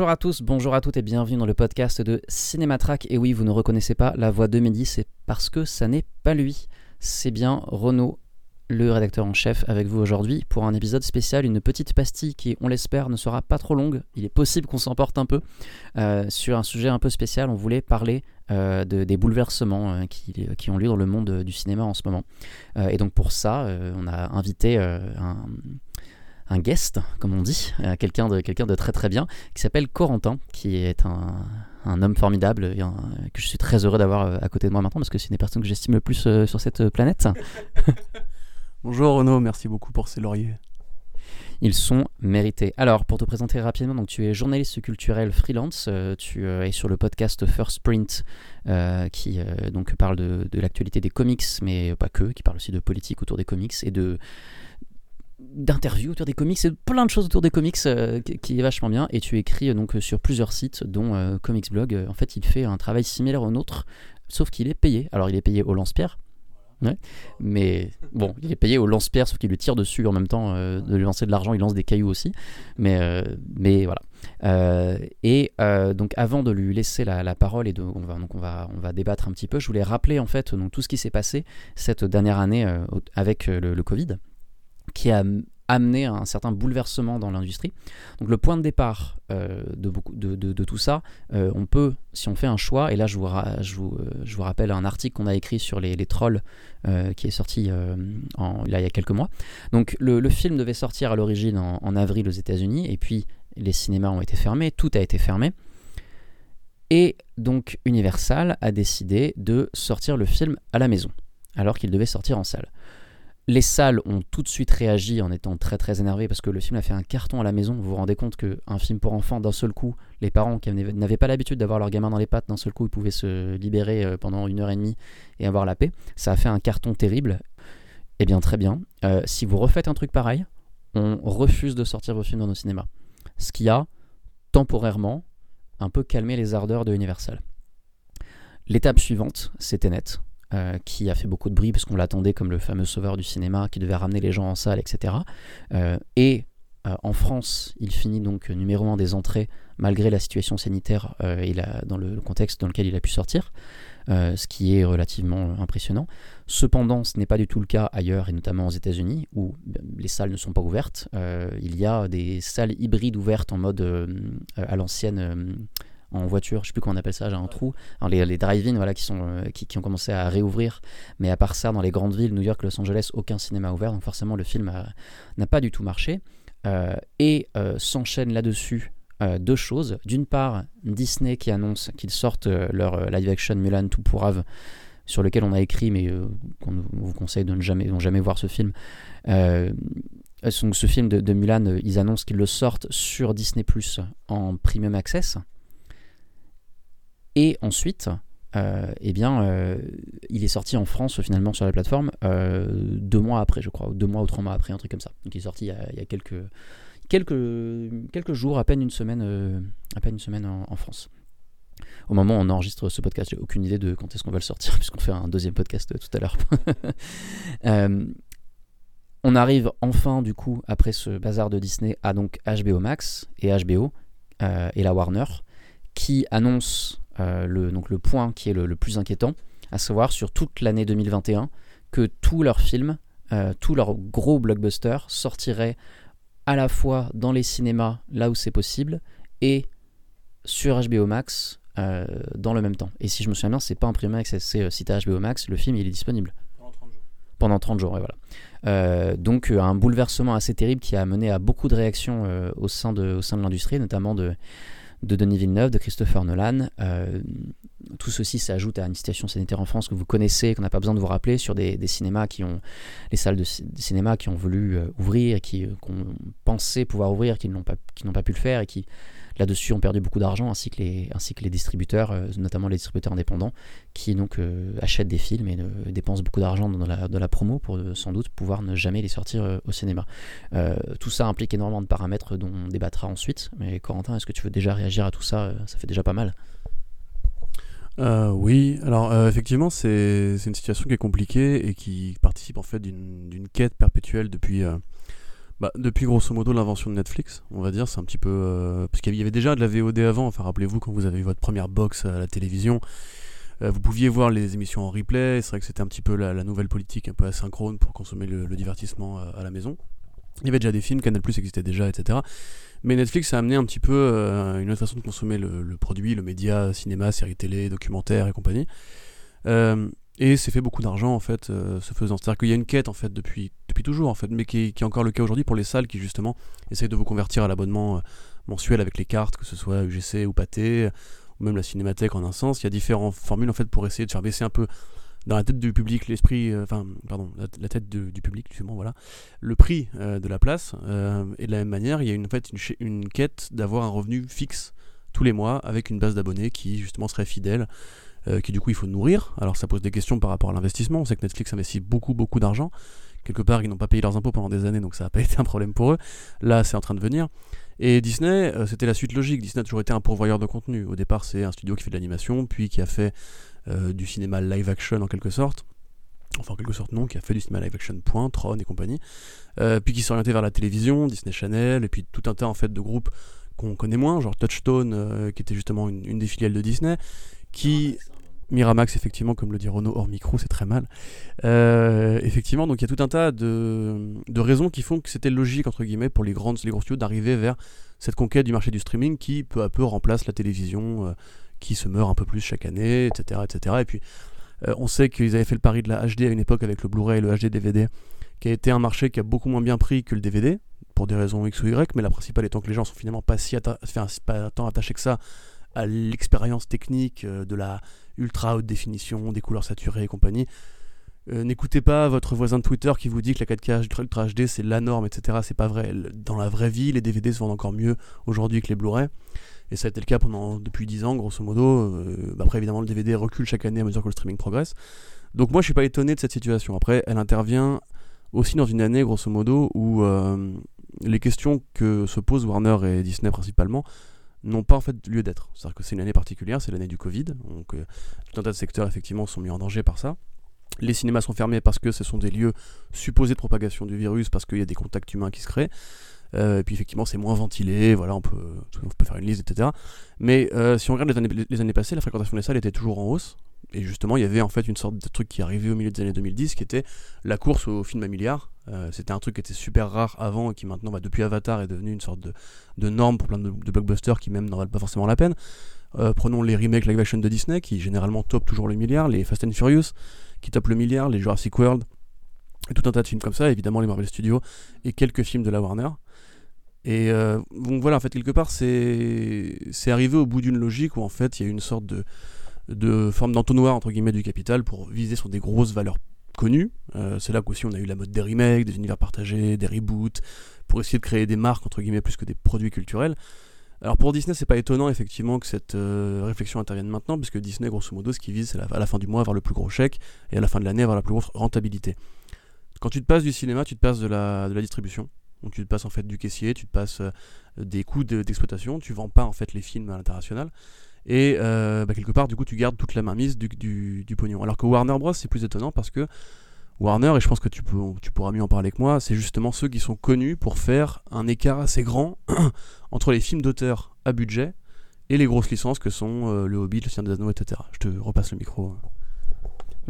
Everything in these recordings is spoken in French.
Bonjour à tous, bonjour à toutes et bienvenue dans le podcast de Cinématrack. Et oui, vous ne reconnaissez pas la voix de Mehdi, c'est parce que ça n'est pas lui. C'est bien Renaud, le rédacteur en chef, avec vous aujourd'hui pour un épisode spécial, une petite pastille qui, on l'espère, ne sera pas trop longue. Il est possible qu'on s'emporte un peu euh, sur un sujet un peu spécial. On voulait parler euh, de, des bouleversements euh, qui, ont lieu dans le monde du cinéma en ce moment. Et donc pour ça, on a invité un un guest, comme on dit, euh, quelqu'un de, quelqu'un de très très bien, qui s'appelle Corentin, qui est un, un homme formidable et un- que je suis très heureux d'avoir euh, à côté de moi maintenant parce que c'est une des personnes que j'estime le plus euh, sur cette planète. Bonjour Renaud, merci beaucoup pour ces lauriers. Ils sont mérités. Alors, pour te présenter rapidement, donc tu es journaliste culturel freelance, euh, tu euh, es sur le podcast First Print euh, qui donc parle de, de l'actualité des comics, mais pas que, qui parle aussi de politique autour des comics et de d'interviews autour des comics de plein de choses autour des comics euh, qui, est vachement bien. Et tu écris euh, donc euh, sur plusieurs sites dont euh, Comics Blog. En fait il fait un travail similaire au nôtre sauf qu'il est payé. Alors il est payé au lance-pierre. Mais bon il est payé au lance-pierre sauf qu'il lui tire dessus en même temps de lui lancer de l'argent il lance des cailloux aussi. Mais, mais voilà. Et donc avant de lui laisser la, parole et de, on, va, donc on, va, on va débattre un petit peu je voulais rappeler en fait tout ce qui s'est passé cette dernière année avec le Covid qui a amené un certain bouleversement dans l'industrie. Donc le point de départ euh, de, beaucoup, de, tout ça, euh, on peut, si on fait un choix, et là je vous, euh, rappelle un article qu'on a écrit sur les, trolls qui est sorti il y a quelques mois. Donc le, le film devait sortir à l'origine en, en avril aux États-Unis, et puis les cinémas ont été fermés, tout a été fermé. Et donc Universal a décidé de sortir le film à la maison, alors qu'il devait sortir en salle. Les salles ont tout de suite réagi en étant très très énervés parce que le film a fait un carton à la maison. Vous vous rendez compte qu'un film pour enfants, d'un seul coup, les parents qui n'avaient pas l'habitude d'avoir leur gamin dans les pattes, d'un seul coup, ils pouvaient se libérer euh, pendant une heure et demie et avoir la paix. Ça a fait un carton terrible. Eh bien, très bien. Euh, si vous refaites un truc pareil, on refuse de sortir vos films dans nos cinémas. Ce qui a temporairement un peu calmé les ardeurs de Universal. L'étape suivante, c'était net euh, qui a fait beaucoup de bruit parce qu'on l'attendait comme le fameux sauveur du cinéma qui devait ramener les gens en salle, etc. Euh, et euh, en France, il finit donc numéro un des entrées malgré la situation sanitaire euh, et dans le contexte dans lequel il a pu sortir, euh, ce qui est relativement impressionnant. Cependant, ce n'est pas du tout le cas ailleurs et notamment aux États-Unis où ben, les salles ne sont pas ouvertes. Euh, il y a des salles hybrides ouvertes en mode euh, à l'ancienne. En voiture, je sais plus comment on appelle ça, j'ai un trou. Les, les drive-in voilà, euh, qui, qui ont commencé à réouvrir, mais à part ça, dans les grandes villes, New York, Los Angeles, aucun cinéma ouvert, donc forcément le film n'a pas du tout marché. Euh, et euh, s'enchaînent là-dessus deux choses. D'une part, Disney qui annonce qu'ils sortent leur live-action Mulan tout pour Ave, sur lequel on a écrit, mais qu'on vous conseille de ne jamais, de ne jamais voir ce film. Donc ce film de, de Mulan, ils annoncent qu'ils le sortent sur Disney Plus en premium access. Et ensuite, euh, eh bien, euh, il est sorti en France finalement sur la plateforme euh, deux mois après, je crois, ou deux mois ou trois mois après, un truc comme ça. Donc il est sorti il y a, quelques, quelques, quelques jours, à peine une semaine, à peine une semaine en, France. Au moment où on enregistre ce podcast, j'ai aucune idée de quand est-ce qu'on va le sortir, puisqu'on fait un deuxième podcast tout à l'heure. On arrive enfin, du coup, après ce bazar de Disney, à donc HBO Max et HBO et la Warner, qui annonce euh, le, donc le point qui est le, le plus inquiétant, à savoir sur toute l'année 2021, que tous leurs films, euh, tous leurs gros blockbusters sortiraient à la fois dans les cinémas, là où c'est possible, et sur HBO Max euh, dans le même temps. Et si je me souviens bien, c'est pas un Premium Access, c'est euh, si t'as HBO Max, le film il est disponible. Pendant 30 jours, ouais, voilà. Euh, donc euh, un bouleversement assez terrible qui a mené à beaucoup de réactions euh, au sein de, au sein de l'industrie, notamment de, de Denis Villeneuve, de Christopher Nolan. Euh, tout ceci s'ajoute à une situation sanitaire en France que vous connaissez, qu'on n'a pas besoin de vous rappeler, sur des, cinémas qui ont, les salles de, cinéma qui ont voulu euh, ouvrir et qui, ont pensé pouvoir ouvrir, qui n'ont pas, qui n'ont pas pu le faire et qui là-dessus ont perdu beaucoup d'argent, ainsi, que les, ainsi que les distributeurs, euh, notamment les distributeurs indépendants, qui donc euh, achètent des films et dépensent beaucoup d'argent dans la, la, promo pour sans doute pouvoir ne jamais les sortir au cinéma. tout ça implique énormément de paramètres dont on débattra ensuite. Mais Corentin, est-ce que tu veux déjà réagir à tout ça Ça fait déjà pas mal. Euh, oui, alors euh, effectivement, c'est une situation qui est compliquée et qui participe en fait d'une quête perpétuelle depuis, euh, bah, depuis grosso modo l'invention de Netflix, on va dire. C'est un petit peu. parce qu'il y avait déjà de la VOD avant, enfin rappelez-vous quand vous avez eu votre première box à la télévision. vous pouviez voir les émissions en replay, c'est vrai que c'était un petit peu la, nouvelle politique un peu asynchrone pour consommer le, le divertissement à la maison. Il y avait déjà des films, Canal Plus existait déjà, etc. Mais Netflix a amené un petit peu euh, une autre façon de consommer le, produit, le média, cinéma, séries télé, documentaires et compagnie. Euh, et c'est fait beaucoup d'argent en fait, euh, ce faisant. C'est-à-dire qu'il y a une quête en fait depuis, depuis toujours en fait, mais qui, est encore le cas aujourd'hui pour les salles qui justement essayent de vous convertir à l'abonnement mensuel avec les cartes, que ce soit UGC ou Pathé, ou même la Cinémathèque en un sens. Il y a différentes formules en fait pour essayer de faire baisser un peu dans la tête du public, l'esprit, euh, enfin, pardon, la, tête du public, justement, voilà, le prix euh, de la place. Euh, et de la même manière, il y a une, en fait une quête d'avoir un revenu fixe tous les mois avec une base d'abonnés qui, justement, serait fidèle. Qui du coup il faut nourrir. Alors ça pose des questions par rapport à l'investissement. On sait que Netflix investit beaucoup beaucoup d'argent. Quelque part ils n'ont pas payé leurs impôts pendant des années donc ça n'a pas été un problème pour eux. Là c'est en train de venir. Et Disney c'était la suite logique. Disney a toujours été un pourvoyeur de contenu. Au départ c'est un studio qui fait de l'animation puis qui a fait euh, du cinéma live action en quelque sorte. Enfin, en quelque sorte, non, qui a fait du cinéma live action, point, Tron et compagnie. Euh, puis qui s'est orienté vers la télévision, Disney Channel, et puis tout un tas en fait de groupes qu'on connaît moins, genre Touchstone, euh, qui était justement une, des filiales de Disney, qui. Miramax, effectivement, comme le dit Renault hors micro, c'est très mal. effectivement, donc il y a tout un tas de, de raisons qui font que c'était logique, entre guillemets, pour les, grandes, les gros studios d'arriver vers cette conquête du marché du streaming qui, peu à peu, remplace la télévision, qui se meurt un peu plus chaque année, etc. etc. Et puis, euh, on sait qu'ils avaient fait le pari de la HD à une époque avec le Blu-ray et le HD DVD, qui a été un marché qui a beaucoup moins bien pris que le DVD, pour des raisons X ou Y, mais la principale étant que les gens sont finalement pas si tant attachés que ça à l'expérience technique euh, de la ultra haute définition, des couleurs saturées et compagnie. Euh, n'écoutez pas votre voisin de Twitter qui vous dit que la 4K Ultra HD c'est la norme, etc. C'est pas vrai. Dans la vraie vie, les DVD se vendent encore mieux aujourd'hui que les Blu-ray. Et ça a été le cas pendant, depuis 10 ans, grosso modo. Euh, bah après, évidemment, le DVD recule chaque année à mesure que le streaming progresse. Donc moi, je suis pas étonné de cette situation. Après, elle intervient aussi dans une année, grosso modo, où les questions que se posent Warner et Disney principalement n'ont pas en fait lieu d'être. C'est-à-dire que c'est une année particulière, c'est l'année du Covid. Donc euh, tout un tas de secteurs, effectivement, sont mis en danger par ça. Les cinémas sont fermés parce que ce sont des lieux supposés de propagation du virus, parce qu'il y a des contacts humains qui se créent. Euh, et puis effectivement, c'est moins ventilé, voilà, on peut, on peut faire une liste, etc. Mais euh, si on regarde les années, passées, la fréquentation des salles était toujours en hausse. Et justement, il y avait en fait une sorte de truc qui arrivait au milieu des années 2010, qui était la course au film à milliards. Euh, c'était un truc qui était super rare avant et qui maintenant, bah, depuis Avatar, est devenu une sorte de, norme pour plein de, blockbusters qui même n'en valent pas forcément la peine. prenons les remakes live action de Disney, qui généralement top toujours le milliard, les Fast and Furious, qui top le milliard, les Jurassic World, et tout un tas de films comme ça, évidemment les Marvel Studios, et quelques films de la Warner. Et euh, donc voilà, en fait, quelque part, c'est arrivé au bout d'une logique où en fait, il y a une sorte de, de forme d'entonnoir entre guillemets du capital pour viser sur des grosses valeurs connues. Euh, c'est là qu'aussi on a eu la mode des remakes, des univers partagés, des reboots, pour essayer de créer des marques entre guillemets plus que des produits culturels. Alors pour Disney, c'est pas étonnant effectivement que cette euh, réflexion intervienne maintenant, puisque Disney, grosso modo, ce qu'il vise, c'est à la fin du mois avoir le plus gros chèque et à la fin de l'année avoir la plus grosse rentabilité. Quand tu te passes du cinéma, tu te passes de la, de la distribution. Donc tu te passes en fait du caissier, tu te passes euh, des coûts d'exploitation, tu vends pas en fait les films à l'international. Et euh, bah, quelque part, du coup, tu gardes toute la mainmise du, du, pognon. Alors que Warner Bros, c'est plus étonnant parce que Warner, et je pense que tu pourras mieux en parler que moi, c'est justement ceux qui sont connus pour faire un écart assez grand entre les films d'auteur à budget et les grosses licences que sont euh, Le Hobbit, Le Seigneur des Anneaux, etc. Je te repasse le micro.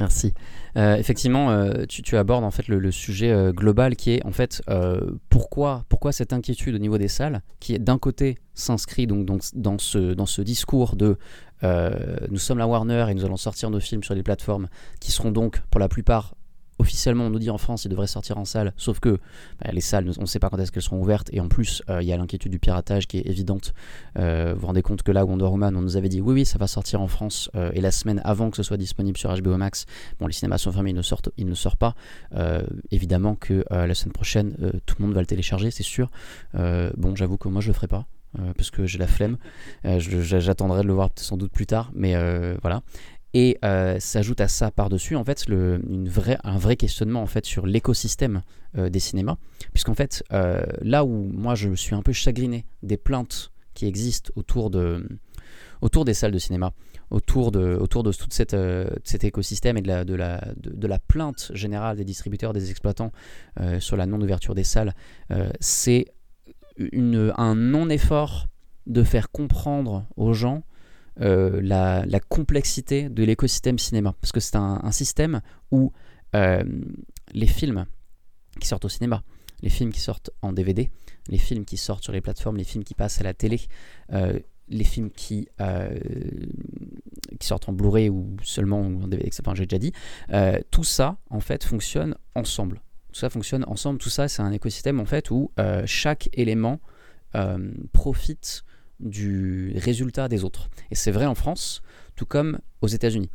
Merci. Euh, effectivement, euh, tu, abordes en fait le, sujet euh, global qui est en fait pourquoi, cette inquiétude au niveau des salles qui d'un côté s'inscrit donc, donc, dans, ce, dans ce discours de nous sommes la Warner et nous allons sortir nos films sur les plateformes qui seront donc pour la plupart officiellement, on nous dit en France, il devrait sortir en salle, sauf que bah, les salles, on ne sait pas quand est-ce qu'elles seront ouvertes, et en plus, euh, il y a l'inquiétude du piratage qui est évidente. Euh, vous vous rendez compte que là, Wonder Woman, on nous avait dit oui, oui, ça va sortir en France, euh, et la semaine avant que ce soit disponible sur HBO Max, bon, les cinémas sont fermés, il ne, sort, il ne pas. évidemment que la semaine prochaine, tout le monde va le télécharger, c'est sûr. bon, j'avoue que moi, je le ferai pas. parce que j'ai la flemme, j'attendrai de le voir sans doute plus tard, mais voilà. Et euh, s'ajoute à ça par-dessus en fait une vraie, un vrai questionnement en fait sur l'écosystème euh, des cinémas, puisqu'en fait euh, là où moi je suis un peu chagriné des plaintes qui existent autour de autour des salles de cinéma, autour de, autour de tout cette, cet écosystème et de la, de, la, de, la plainte générale des distributeurs, des exploitants sur la non-ouverture des salles, c'est un non-effort de faire comprendre aux gens euh, la, complexité de l'écosystème cinéma. Parce que c'est un, système où euh, les films qui sortent au cinéma, les films qui sortent en DVD, les films qui sortent sur les plateformes, les films qui passent à la télé, euh, les films qui, qui sortent en Blu-ray ou seulement en DVD, enfin, j'ai déjà dit, tout ça en fait fonctionne ensemble. Tout ça fonctionne ensemble, tout ça c'est un écosystème en fait où chaque élément profite du résultat des autres. Et c'est vrai en France, tout comme aux États-Unis.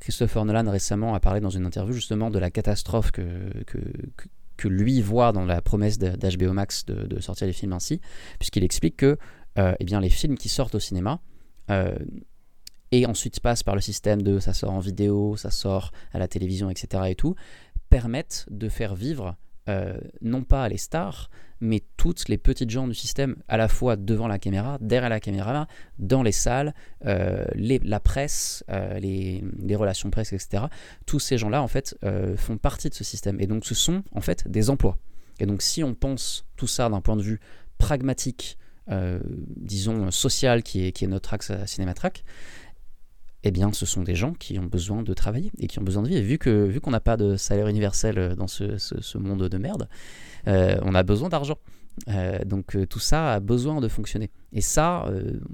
Christopher Nolan récemment a parlé dans une interview justement de la catastrophe que, que, lui voit dans la promesse d'HBO Max de, sortir les films ainsi, puisqu'il explique que euh, eh bien, les films qui sortent au cinéma euh, et ensuite passent par le système de ça sort en vidéo, ça sort à la télévision, etc. et tout, permettent de faire vivre euh, non pas les stars, mais toutes les petites gens du système, à la fois devant la caméra, derrière la caméra, dans les salles, euh, la presse, euh, les, relations presse, etc. Tous ces gens-là, en fait, font partie de ce système. Et donc, ce sont, en fait, des emplois. Et donc, si on pense tout ça d'un point de vue pragmatique, disons, social, qui est, notre axe à Cinématrack, eh bien, ce sont des gens qui ont besoin de travailler et qui ont besoin de vivre. Vu que vu qu'on n'a pas de salaire universel euh, dans ce, monde de merde, euh, on a besoin d'argent. Euh, donc tout ça a besoin de fonctionner. Et ça,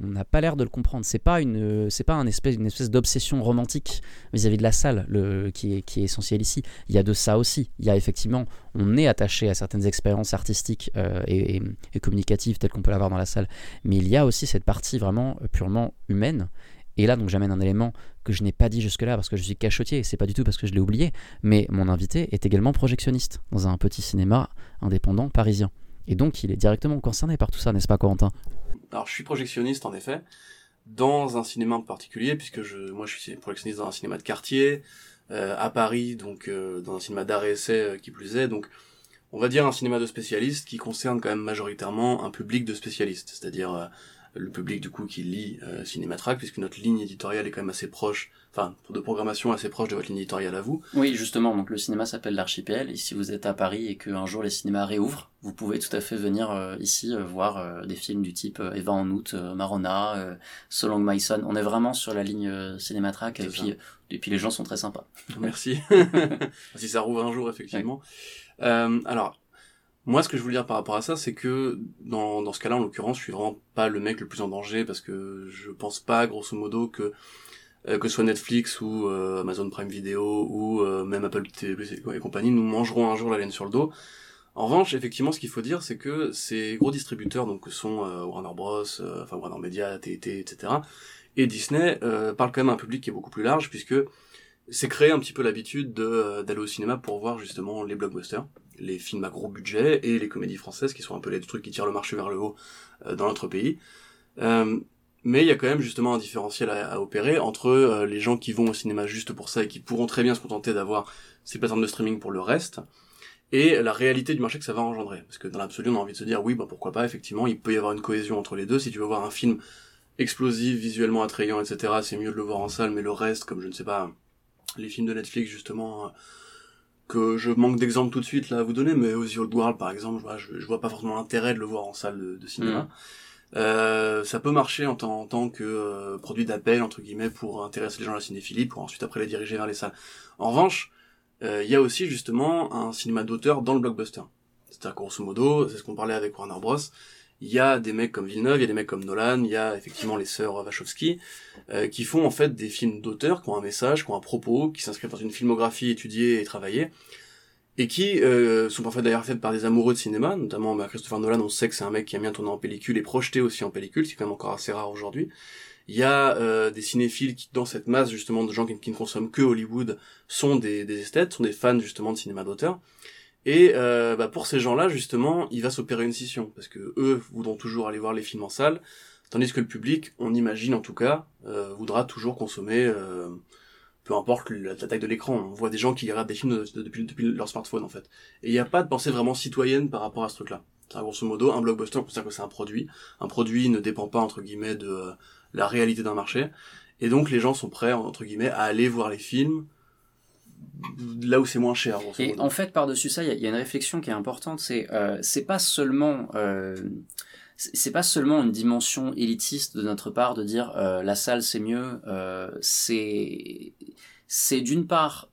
on n'a pas l'air de le comprendre. C'est pas une, c'est pas un espèce, une espèce d'obsession romantique vis-à-vis de la salle le, qui est qui est essentielle ici. Il y a de ça aussi. Il y a effectivement, on est attaché à certaines expériences artistiques et, et communicatives telles qu'on peut l'avoir dans la salle, mais il y a aussi cette partie vraiment purement humaine et là, donc j'amène un élément que je n'ai pas dit jusque-là parce que je suis cachotier, c'est pas du tout parce que je l'ai oublié, mais mon invité est également projectionniste dans un petit cinéma indépendant parisien. Et donc il est directement concerné par tout ça, n'est-ce pas Corentin? Alors je suis projectionniste en effet, dans un cinéma en particulier, puisque moi je suis projectionniste dans un cinéma de quartier, euh, à Paris, donc euh, dans un cinéma d'art et essai euh, qui plus est, donc on va dire un cinéma de spécialistes qui concerne quand même majoritairement un public de spécialistes, c'est-à-dire le public du coup qui lit euh, Cinématrack, puisque notre ligne éditoriale est quand même assez proche, enfin de programmation assez proche de votre ligne éditoriale à vous. Oui, justement, donc le cinéma s'appelle l'archipel, et si vous êtes à Paris et qu'un jour les cinémas réouvrent, vous pouvez tout à fait venir euh, ici euh, voir euh, des films du type Eva en août, Marona, So Long My Son. On est vraiment sur la ligne Cinématrack, et puis, et puis les gens sont très sympas. Merci. si ça rouvre un jour, effectivement. alors, moi, ce que je voulais dire par rapport à ça, c'est que dans, dans ce cas-là, en l'occurrence, je suis vraiment pas le mec le plus en danger parce que je pense pas, grosso modo, que euh, que ce soit Netflix ou euh, Amazon Prime Video ou euh, même Apple TV et compagnie, nous mangerons un jour la laine sur le dos. En revanche, effectivement, ce qu'il faut dire, c'est que ces gros distributeurs, donc que sont Warner Bros, enfin Warner Media, TT, etc., et Disney, parlent quand même à un public qui est beaucoup plus large, puisque c'est créé un petit peu l'habitude d'aller au cinéma pour voir justement les blockbusters les films à gros budget et les comédies françaises qui sont un peu les trucs qui tirent le marché vers le haut euh, dans notre pays. Euh, mais il y a quand même justement un différentiel à, opérer entre euh, les gens qui vont au cinéma juste pour ça et qui pourront très bien se contenter d'avoir ces plateformes de streaming pour le reste, et la réalité du marché que ça va engendrer. Parce que dans l'absolu, on a envie de se dire, oui, bah pourquoi pas, effectivement, il peut y avoir une cohésion entre les deux. Si tu veux voir un film explosif, visuellement attrayant, etc., c'est mieux de le voir en salle, mais le reste, comme je ne sais pas, les films de Netflix, justement, que je manque d'exemples tout de suite là à vous donner, mais The Old World par exemple, je, je, vois pas forcément l'intérêt de le voir en salle de, cinéma. Mm. Euh, ça peut marcher en, tant, en tant que euh, produit d'appel entre guillemets pour intéresser les gens à la cinéphilie, pour ensuite après les diriger vers les salles. En revanche, euh, il y a aussi justement un cinéma d'auteur dans le blockbuster. C'est-à-dire grosso modo, c'est ce qu'on parlait avec Warner Bros il y a des mecs comme Villeneuve, il y a des mecs comme Nolan, il y a effectivement les sœurs Wachowski, euh, qui font en fait des films d'auteur, qui ont un message, qui ont un propos, qui s'inscrivent dans une filmographie étudiée et travaillée, et qui euh, sont parfois d'ailleurs faites par des amoureux de cinéma, notamment bah, Christopher Nolan, on sait que c'est un mec qui aime bien tourner en pellicule et projeter aussi en pellicule, c'est quand même encore assez rare aujourd'hui. Il y a euh, des cinéphiles qui, dans cette masse justement de gens qui, ne consomment que Hollywood, sont des, des esthètes, sont des fans justement de cinéma d'auteur. Et euh, bah, pour ces gens-là, justement, il va s'opérer une scission, parce que eux voudront toujours aller voir les films en salle, tandis que le public, on imagine en tout cas, euh, voudra toujours consommer, euh, peu importe la, taille de l'écran. On voit des gens qui regardent des films de- de- depuis, leur smartphone en fait. Et il n'y a pas de pensée vraiment citoyenne par rapport à ce truc-là. C'est grosso modo un blockbuster, on considère que c'est un produit. Un produit ne dépend pas entre guillemets de la réalité d'un marché. Et donc les gens sont prêts entre guillemets à aller voir les films là où c'est moins cher. Et en fait, par-dessus ça, il y, a- il y a une réflexion qui est importante, c'est euh, c'est pas seulement euh, c'est pas seulement une dimension élitiste de notre part de dire euh, la salle c'est mieux, c'est c'est d'une part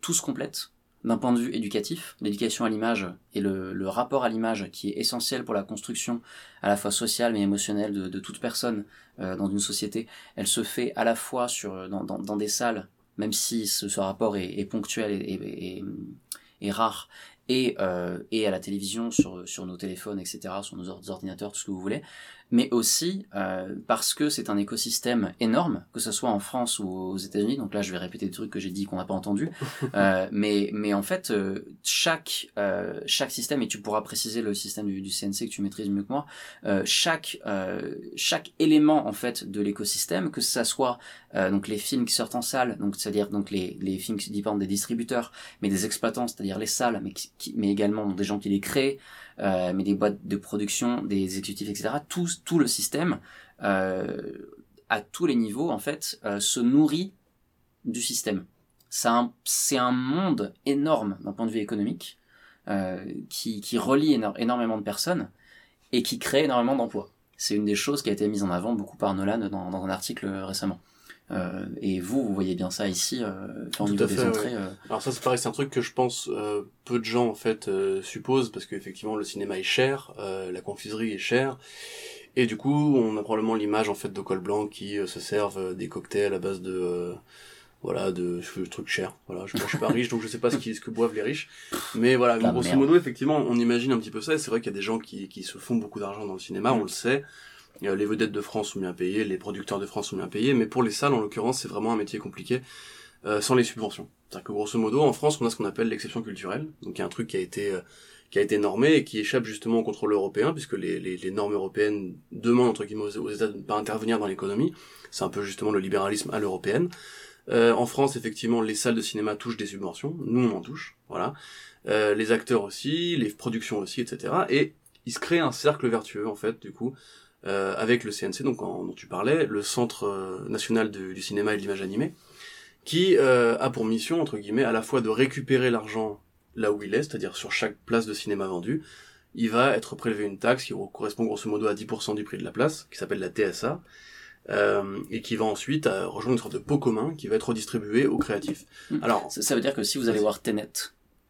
tout se complète d'un point de vue éducatif, l'éducation à l'image et le, le rapport à l'image qui est essentiel pour la construction à la fois sociale mais émotionnelle de, de toute personne euh, dans une société. Elle se fait à la fois sur dans, dans, dans des salles même si ce, rapport est, ponctuel et, rare, et, euh, et à la télévision, sur, sur nos téléphones, etc., sur nos or- ordinateurs, tout ce que vous voulez, mais aussi euh, parce que c'est un écosystème énorme, que ce soit en France ou aux États-Unis. Donc là, je vais répéter des trucs que j'ai dit qu'on n'a pas entendu, euh, mais mais en fait, euh, chaque euh, chaque système et tu pourras préciser le système du, du CNC que tu maîtrises mieux que moi. euh, chaque euh, chaque élément en fait de l'écosystème, que ça soit euh, donc les films qui sortent en salle, donc c'est-à-dire donc les les films qui dépendent des distributeurs, mais des exploitants, c'est-à-dire les salles, mais qui, qui- mais également des gens qui les créent, euh, mais des boîtes de production, des exécutifs, etc. Tout tout le système euh, à tous les niveaux en fait euh, se nourrit du système. C'est un, un monde énorme d'un point de vue économique qui, relie éno- énormément de personnes et qui crée énormément d'emplois. C'est une des choses qui a été mise en avant beaucoup par Nolan dans un article récemment. Euh, et vous, vous voyez bien ça ici, euh, enfin, au Tout niveau à des fait, entrées. ouais. euh, Alors ça c'est pareil, c'est un truc que je pense euh, peu de gens en fait euh, supposent parce qu'effectivement le cinéma est cher, euh, la confiserie est chère et du coup on a probablement l'image en fait de col blanc qui euh, se servent euh, des cocktails à base de euh, voilà de de trucs chers. Voilà, je, moi, je suis pas riche donc je sais pas ce, qui, ce que boivent les riches, mais voilà grosso modo effectivement on imagine un petit peu ça et c'est vrai qu'il y a des gens qui qui se font beaucoup d'argent dans le cinéma, on le sait. Euh, les vedettes de France sont bien payées, les producteurs de France sont bien payés, mais pour les salles, en l'occurrence, c'est vraiment un métier compliqué euh, sans les subventions. C'est-à-dire que grosso modo, en France, on a ce qu'on appelle l'exception culturelle, donc il y a un truc qui a été euh, qui a été normé et qui échappe justement au contrôle européen, puisque les, les, normes européennes demandent entre guillemets aux, États de ne pas intervenir dans l'économie. C'est un peu justement le libéralisme à l'européenne. En France, effectivement, les salles de cinéma touchent des subventions. Nous, on en touche. Voilà. Les acteurs aussi, les productions aussi, etc. Et il se crée un cercle vertueux, en fait, du coup, euh, avec le CNC, donc en- dont tu parlais, le Centre euh, national de- du cinéma et de l'image animée, qui euh, a pour mission, entre guillemets, à la fois de récupérer l'argent là où il est, c'est-à-dire sur chaque place de cinéma vendue, il va être prélevé une taxe qui correspond grosso modo à 10% du prix de la place, qui s'appelle la TSA, euh, et qui va ensuite euh, rejoindre une sorte de pot commun qui va être redistribué aux créatifs. Alors, ça, ça veut dire que si vous allez voir Tenet,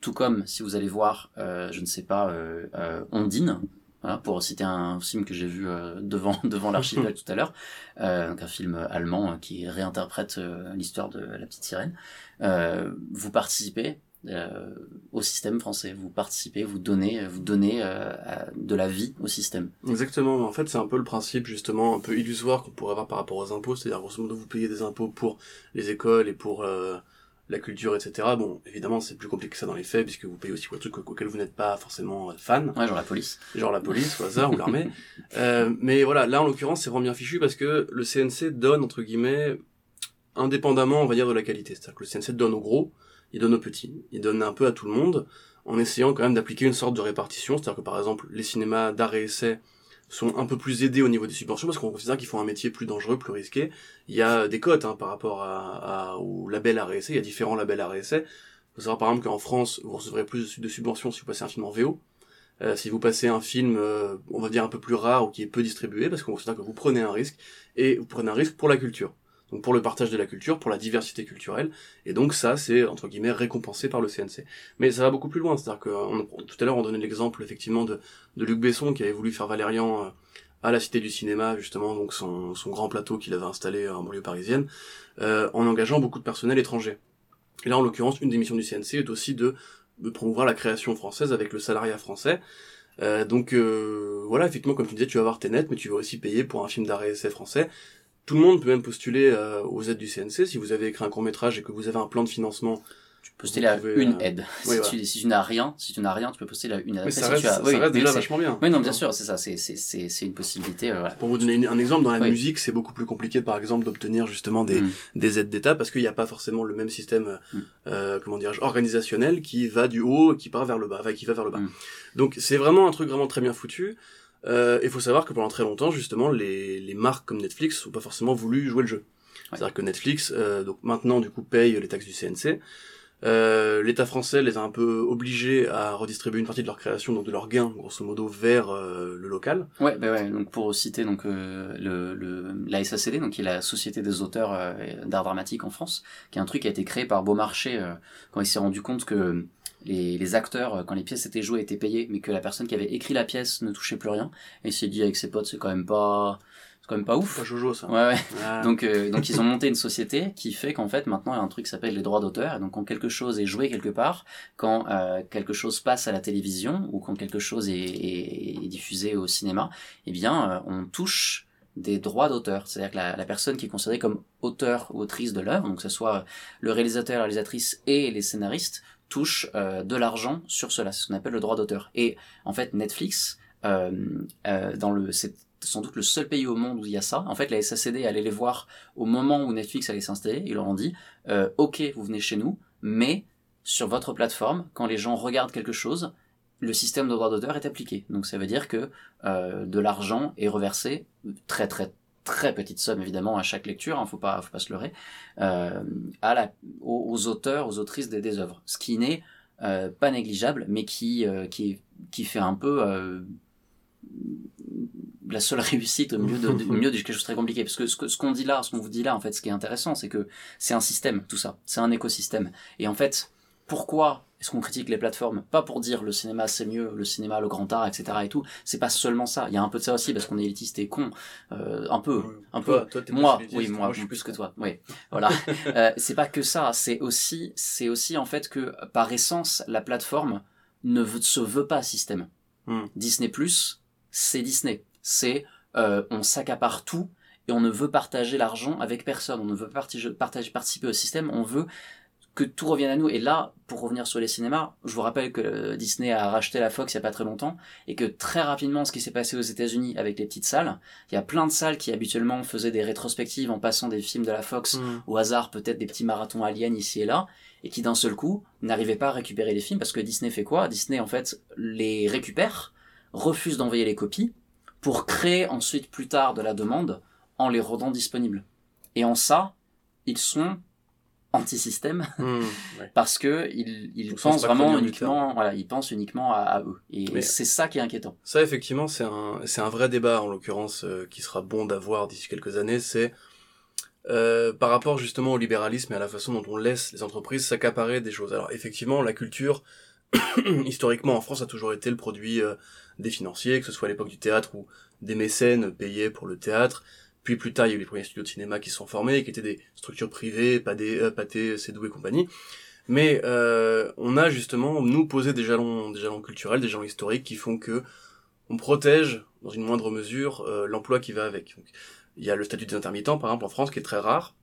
tout comme si vous allez voir, euh, je ne sais pas, euh, Ondine, voilà, pour citer un film que j'ai vu euh, devant devant l'archipel tout à l'heure, euh, donc un film allemand euh, qui réinterprète euh, l'histoire de la petite sirène, euh, vous participez au système français, vous participez, vous donnez, vous donnez à- de la vie au système. Exactement. En fait, c'est un peu le principe justement un peu illusoire qu'on pourrait avoir par rapport aux impôts, c'est-à-dire grosso modo vous payez des impôts pour les écoles et pour la culture, etc. Bon, évidemment, c'est plus compliqué que ça dans les faits puisque vous payez aussi pour des trucs auxquels vous n'êtes pas forcément euh, fan. Ouais, genre la police. Genre la police au hasard ou l'armée. Euh, mais voilà, là en l'occurrence, c'est vraiment bien fichu parce que le CNC donne entre guillemets indépendamment, on va dire, de la qualité. C'est-à-dire que le CNC donne aux gros, il donne aux petits, il donne un peu à tout le monde, en essayant quand même d'appliquer une sorte de répartition. C'est-à-dire que par exemple, les cinémas d'art et essai sont un peu plus aidés au niveau des subventions parce qu'on considère qu'ils font un métier plus dangereux, plus risqué. Il y a des cotes hein, par rapport à, à- au label essai, il y a différents labels essai. Il faut savoir par exemple qu'en France, vous recevrez plus de subventions si vous passez un film en VO. Euh, si vous passez un film, euh, on va dire un peu plus rare ou qui est peu distribué, parce qu'on considère que vous prenez un risque, et vous prenez un risque pour la culture. Donc pour le partage de la culture, pour la diversité culturelle, et donc ça, c'est entre guillemets récompensé par le CNC. Mais ça va beaucoup plus loin, c'est-à-dire que on- tout à l'heure on donnait l'exemple effectivement de, de Luc Besson qui avait voulu faire Valérian euh, à la Cité du Cinéma, justement, donc son, son grand plateau qu'il avait installé en banlieue parisienne, euh, en engageant beaucoup de personnel étranger. Et là, en l'occurrence, une des missions du CNC est aussi de, de promouvoir la création française avec le salariat français. Euh, donc euh, voilà, effectivement, comme tu disais, tu vas avoir tes nets, mais tu vas aussi payer pour un film d'arrêt essai français. Tout le monde peut même postuler euh, aux aides du CNC. Si vous avez écrit un court métrage et que vous avez un plan de financement, tu peux postuler à une euh, aide. oui, si, tu, si tu n'as rien, si tu n'as rien, tu peux postuler à une aide. Mais ça si reste, tu as, ça oui, reste oui, déjà vachement bien. Oui, non, bien sûr, c'est ça, c'est, c'est, c'est, c'est une possibilité. euh. Pour vous donner une- un exemple, dans la Oui. musique, c'est beaucoup plus compliqué, par exemple, d'obtenir justement des, Mm. des aides d'État parce qu'il n'y a pas forcément le même système, euh, Mm. comment dirais-je, organisationnel qui va du haut, et qui part vers le bas, enfin, qui va vers le bas. Mm. Donc c'est vraiment un truc vraiment très bien foutu. Euh, Il faut savoir que pendant très longtemps, justement, les, les marques comme Netflix n'ont pas forcément voulu jouer le jeu. C'est-à-dire que Netflix, euh, donc maintenant, du coup, paye les taxes du CNC. Euh, L'État français les a un peu obligés à redistribuer une partie de leur création, donc de leurs gains, grosso modo, vers euh, le local. Ouais, bah ouais, donc pour citer donc euh, le, le la SACD, donc qui est la Société des auteurs euh, d'art dramatique en France, qui est un truc qui a été créé par Beaumarchais euh, quand il s'est rendu compte que les, les acteurs, euh, quand les pièces étaient jouées, étaient payés, mais que la personne qui avait écrit la pièce ne touchait plus rien. Et il s'est dit avec ses potes, c'est quand même pas, c'est quand même pas ouf. Pas Jojo, ça. Ouais, ouais. Ah. Donc, euh, donc ils ont monté une société qui fait qu'en fait maintenant il y a un truc qui s'appelle les droits d'auteur. Donc quand quelque chose est joué quelque part, quand euh, quelque chose passe à la télévision ou quand quelque chose est, est- est diffusé au cinéma, eh bien euh, on touche des droits d'auteur. C'est-à-dire que la, la personne qui est considérée comme auteur ou autrice de l'œuvre, donc que ce soit le réalisateur, la réalisatrice et les scénaristes, touche euh, de l'argent sur cela. C'est ce qu'on appelle le droit d'auteur. Et en fait Netflix, euh, euh, dans le c'est sans doute le seul pays au monde où il y a ça. En fait, la SACD allait les voir au moment où Netflix allait s'installer. Ils leur ont dit Ok, vous venez chez nous, mais sur votre plateforme, quand les gens regardent quelque chose, le système de droit d'auteur est appliqué. Donc ça veut dire que euh, de l'argent est reversé, très très très petite somme évidemment à chaque lecture, hein, faut pas faut pas se leurrer, euh, aux, auteurs, aux autrices des, œuvres. Ce qui n'est euh, pas négligeable, mais qui euh, qui qui fait un peu la seule réussite au milieu de, de- au milieu de quelque chose de très compliqué. Parce que ce que- ce qu'on dit là, ce qu'on vous dit là, en fait, ce qui est intéressant, c'est que c'est un système, tout ça. C'est un écosystème. Et en fait, pourquoi est-ce qu'on critique les plateformes Pas pour dire le cinéma c'est mieux, le cinéma, le grand art, etc. et tout. C'est pas seulement ça. Il y a un peu de ça aussi parce qu'on est élitiste et con. Euh, un peu. Un peu. Toi, toi, t'es plus moi, élitiste, oui, moi, moi, je suis plus que toi. Oui, voilà. Euh, c'est pas que ça. C'est aussi, c'est aussi en fait que par essence, la plateforme ne veut- se veut pas système. Hmm. Disney Plus, c'est Disney. C'est euh, on s'accapare tout et on ne veut partager l'argent avec personne. On ne veut partager, partager, participer au système. On veut que tout revienne à nous. Et là, pour revenir sur les cinémas, je vous rappelle que euh, Disney a racheté la Fox il y a pas très longtemps et que très rapidement, ce qui s'est passé aux États-Unis avec les petites salles, il y a plein de salles qui habituellement faisaient des rétrospectives en passant des films de la Fox Mm. au hasard, peut-être des petits marathons aliens ici et là, et qui d'un seul coup n'arrivaient pas à récupérer les films parce que Disney fait quoi? Disney en fait les récupère, refuse d'envoyer les copies pour créer ensuite plus tard de la demande en les rendant disponibles. Et en ça, ils sont anti-système Hmm, ouais. parce que ils, pensent vraiment uniquement, voilà, ils pensent uniquement à, à eux. Et Mais- c'est ça qui est inquiétant. Ça, effectivement, c'est un, c'est un vrai débat, en l'occurrence, euh, qui sera bon d'avoir d'ici quelques années. C'est euh, par rapport justement au libéralisme et à la façon dont on laisse les entreprises s'accaparer des choses. Alors, effectivement, la culture, historiquement, en France, a toujours été le produit euh, des financiers, que ce soit à l'époque du théâtre où des mécènes payaient pour le théâtre. Puis plus tard, il y a eu les premiers studios de cinéma qui se sont formés, qui étaient des structures privées, pas des euh, Pathé, Cédou et compagnie. Mais euh, on a justement, nous, posé des jalons, des jalons culturels, des jalons historiques qui font que on protège, dans une moindre mesure, euh, l'emploi qui va avec. Donc, il y a le statut des intermittents, par exemple, en France, qui est très rare.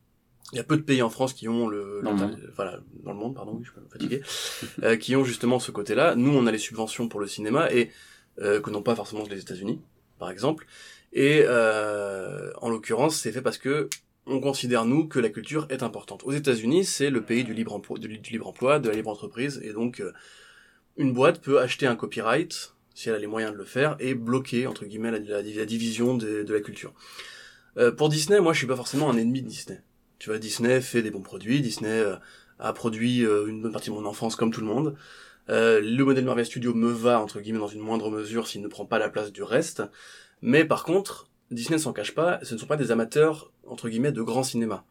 Il y a peu de pays en France qui ont le, Dans le l'inter- voilà, dans le monde, pardon, je suis fatigué, euh, qui ont justement ce côté-là. Nous, on a les subventions pour le cinéma et euh, que n'ont pas forcément les États-Unis, par exemple. Et euh, en l'occurrence, c'est fait parce que on considère nous que la culture est importante. Aux États-Unis, c'est le pays du libre emploi, de la libre entreprise, et donc euh, une boîte peut acheter un copyright si elle a les moyens de le faire et bloquer entre guillemets la, division de, de la culture. Euh, pour Disney, moi, je suis pas forcément un ennemi de Disney. Tu vois, Disney fait des bons produits. Disney euh, a produit euh, une bonne partie de mon enfance comme tout le monde. Euh, le modèle Marvel Studios me va entre guillemets dans une moindre mesure s'il ne prend pas la place du reste. Mais par contre, Disney ne s'en cache pas, ce ne sont pas des amateurs, entre guillemets, de grand cinéma.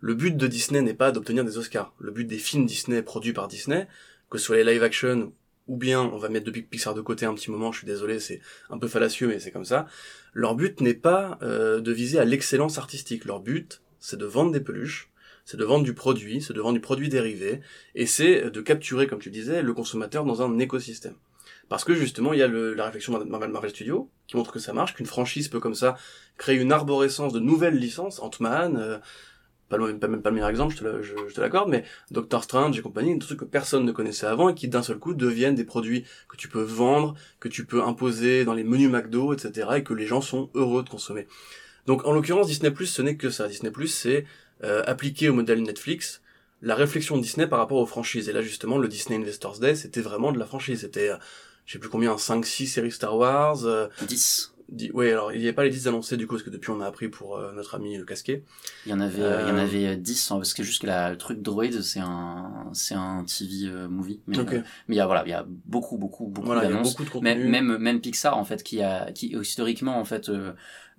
Le but de Disney n'est pas d'obtenir des Oscars. Le but des films Disney produits par Disney, que ce soit les live action, ou bien, on va mettre depuis Pixar de côté un petit moment, je suis désolé, c'est un peu fallacieux, mais c'est comme ça. Leur but n'est pas euh, de viser à l'excellence artistique. Leur but, c'est de vendre des peluches, c'est de vendre du produit, c'est de vendre du produit dérivé, et c'est de capturer, comme tu disais, le consommateur dans un écosystème. Parce que justement, il y a la réflexion Marvel, Marvel Studios qui montre que ça marche, qu'une franchise peut comme ça créer une arborescence de nouvelles licences, Ant-Man, euh, pas, le, pas même pas le meilleur exemple, je te, l'accorde, mais Doctor Strange et compagnie, des trucs que personne ne connaissait avant et qui d'un seul coup deviennent des produits que tu peux vendre, que tu peux imposer dans les menus McDo, etc. et que les gens sont heureux de consommer. Donc en l'occurrence, Disney Plus, ce n'est que ça. Disney Plus, c'est euh, appliqué au modèle Netflix la réflexion de Disney par rapport aux franchises. Et là justement, le Disney Investors Day, c'était vraiment de la franchise. C'était, euh, je sais plus combien, 5, 6 séries Star Wars. Euh, 10. dix- ouais, alors il n'y avait pas les 10 annoncés du coup, parce que depuis on a appris pour euh, notre ami le casquet. Il y en avait, il y en Euh, avait 10, hein, parce que juste que la, le truc Droid, c'est un, c'est un TV euh, movie. Mais, Ok. euh, mais il y a, voilà, il y a beaucoup, beaucoup, beaucoup Voilà, il y a d'annonces. Même, même, même Pixar, en fait, qui a, qui historiquement, en fait,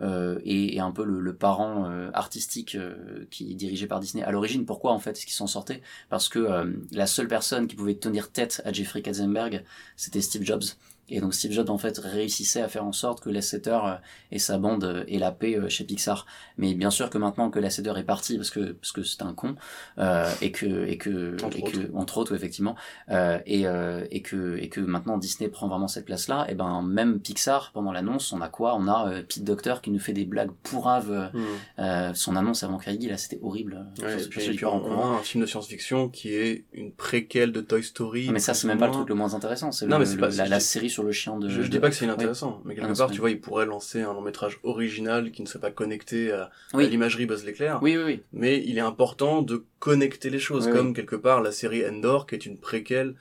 euh, est, est un peu le, le parent euh, artistique euh, qui est dirigé par Disney à l'origine. Pourquoi, en fait, est-ce qu'ils s'en sortaient? Parce que la seule personne qui pouvait tenir tête à Jeffrey Katzenberg, c'était Steve Jobs. Et donc Steve Jobs en fait réussissait à faire en sorte que Lasseter euh, et sa bande euh, aient la paix euh, chez Pixar. Mais bien sûr que maintenant que Lasseter est parti parce que parce que c'est un con euh, et que et que Entre et autres. que entre autres effectivement euh, et euh, et que et que maintenant Disney prend vraiment cette place là. Et ben même Pixar pendant l'annonce on a quoi? On a Pete Docter qui nous fait des blagues pourraves. euh, son annonce avant Feige là c'était horrible. Ouais, Je- je pas on, on a un film de science-fiction qui est une préquelle de Toy Story. Mais ça c'est même pas le truc le moins intéressant. C'est Non, le- mais c'est le- pas- la, je la série sur le chien de. Je, je dis pas que c'est Oui. inintéressant, mais Ah, quelque part, tu vois, il pourrait lancer un long métrage original qui ne serait pas connecté à, Oui. à l'imagerie Buzz l'éclair. Oui oui oui. Mais il est important de connecter les choses, Oui, comme oui. quelque part la série Endor, qui est une préquelle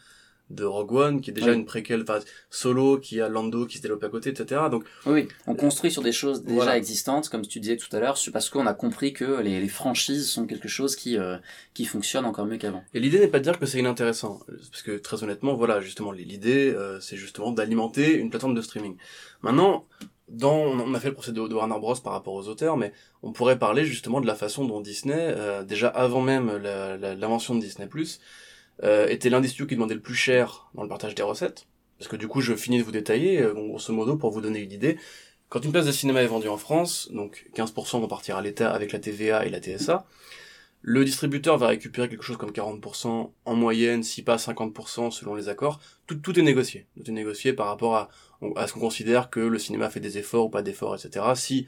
de Rogue One, qui est déjà Oui. une préquelle, enfin, solo, qui a Lando qui se développe à côté, etc. Donc, Oui, on construit sur des choses déjà Voilà. existantes, comme tu disais tout à l'heure, parce qu'on a compris que les, les franchises sont quelque chose qui, euh, qui fonctionne encore mieux qu'avant. Et l'idée n'est pas de dire que c'est inintéressant, parce que très honnêtement, voilà, justement, l'idée, euh, c'est justement d'alimenter une plateforme de streaming. Maintenant, dans, on a fait le procès de, de Warner Bros par rapport aux auteurs, mais on pourrait parler justement de la façon dont Disney, euh, déjà avant même l'invention de Disney+, euh, était l'un des studios qui demandait le plus cher dans le partage des recettes. Parce que du coup, je finis de vous détailler, euh, grosso modo, pour vous donner une idée. Quand une place de cinéma est vendue en France, donc 15% vont partir à l'État avec la TVA et la TSA, le distributeur va récupérer quelque chose comme 40% en moyenne, si pas 50% selon les accords. Tout, tout est négocié. Tout est négocié par rapport à, à ce qu'on considère que le cinéma fait des efforts ou pas d'efforts, etc. Si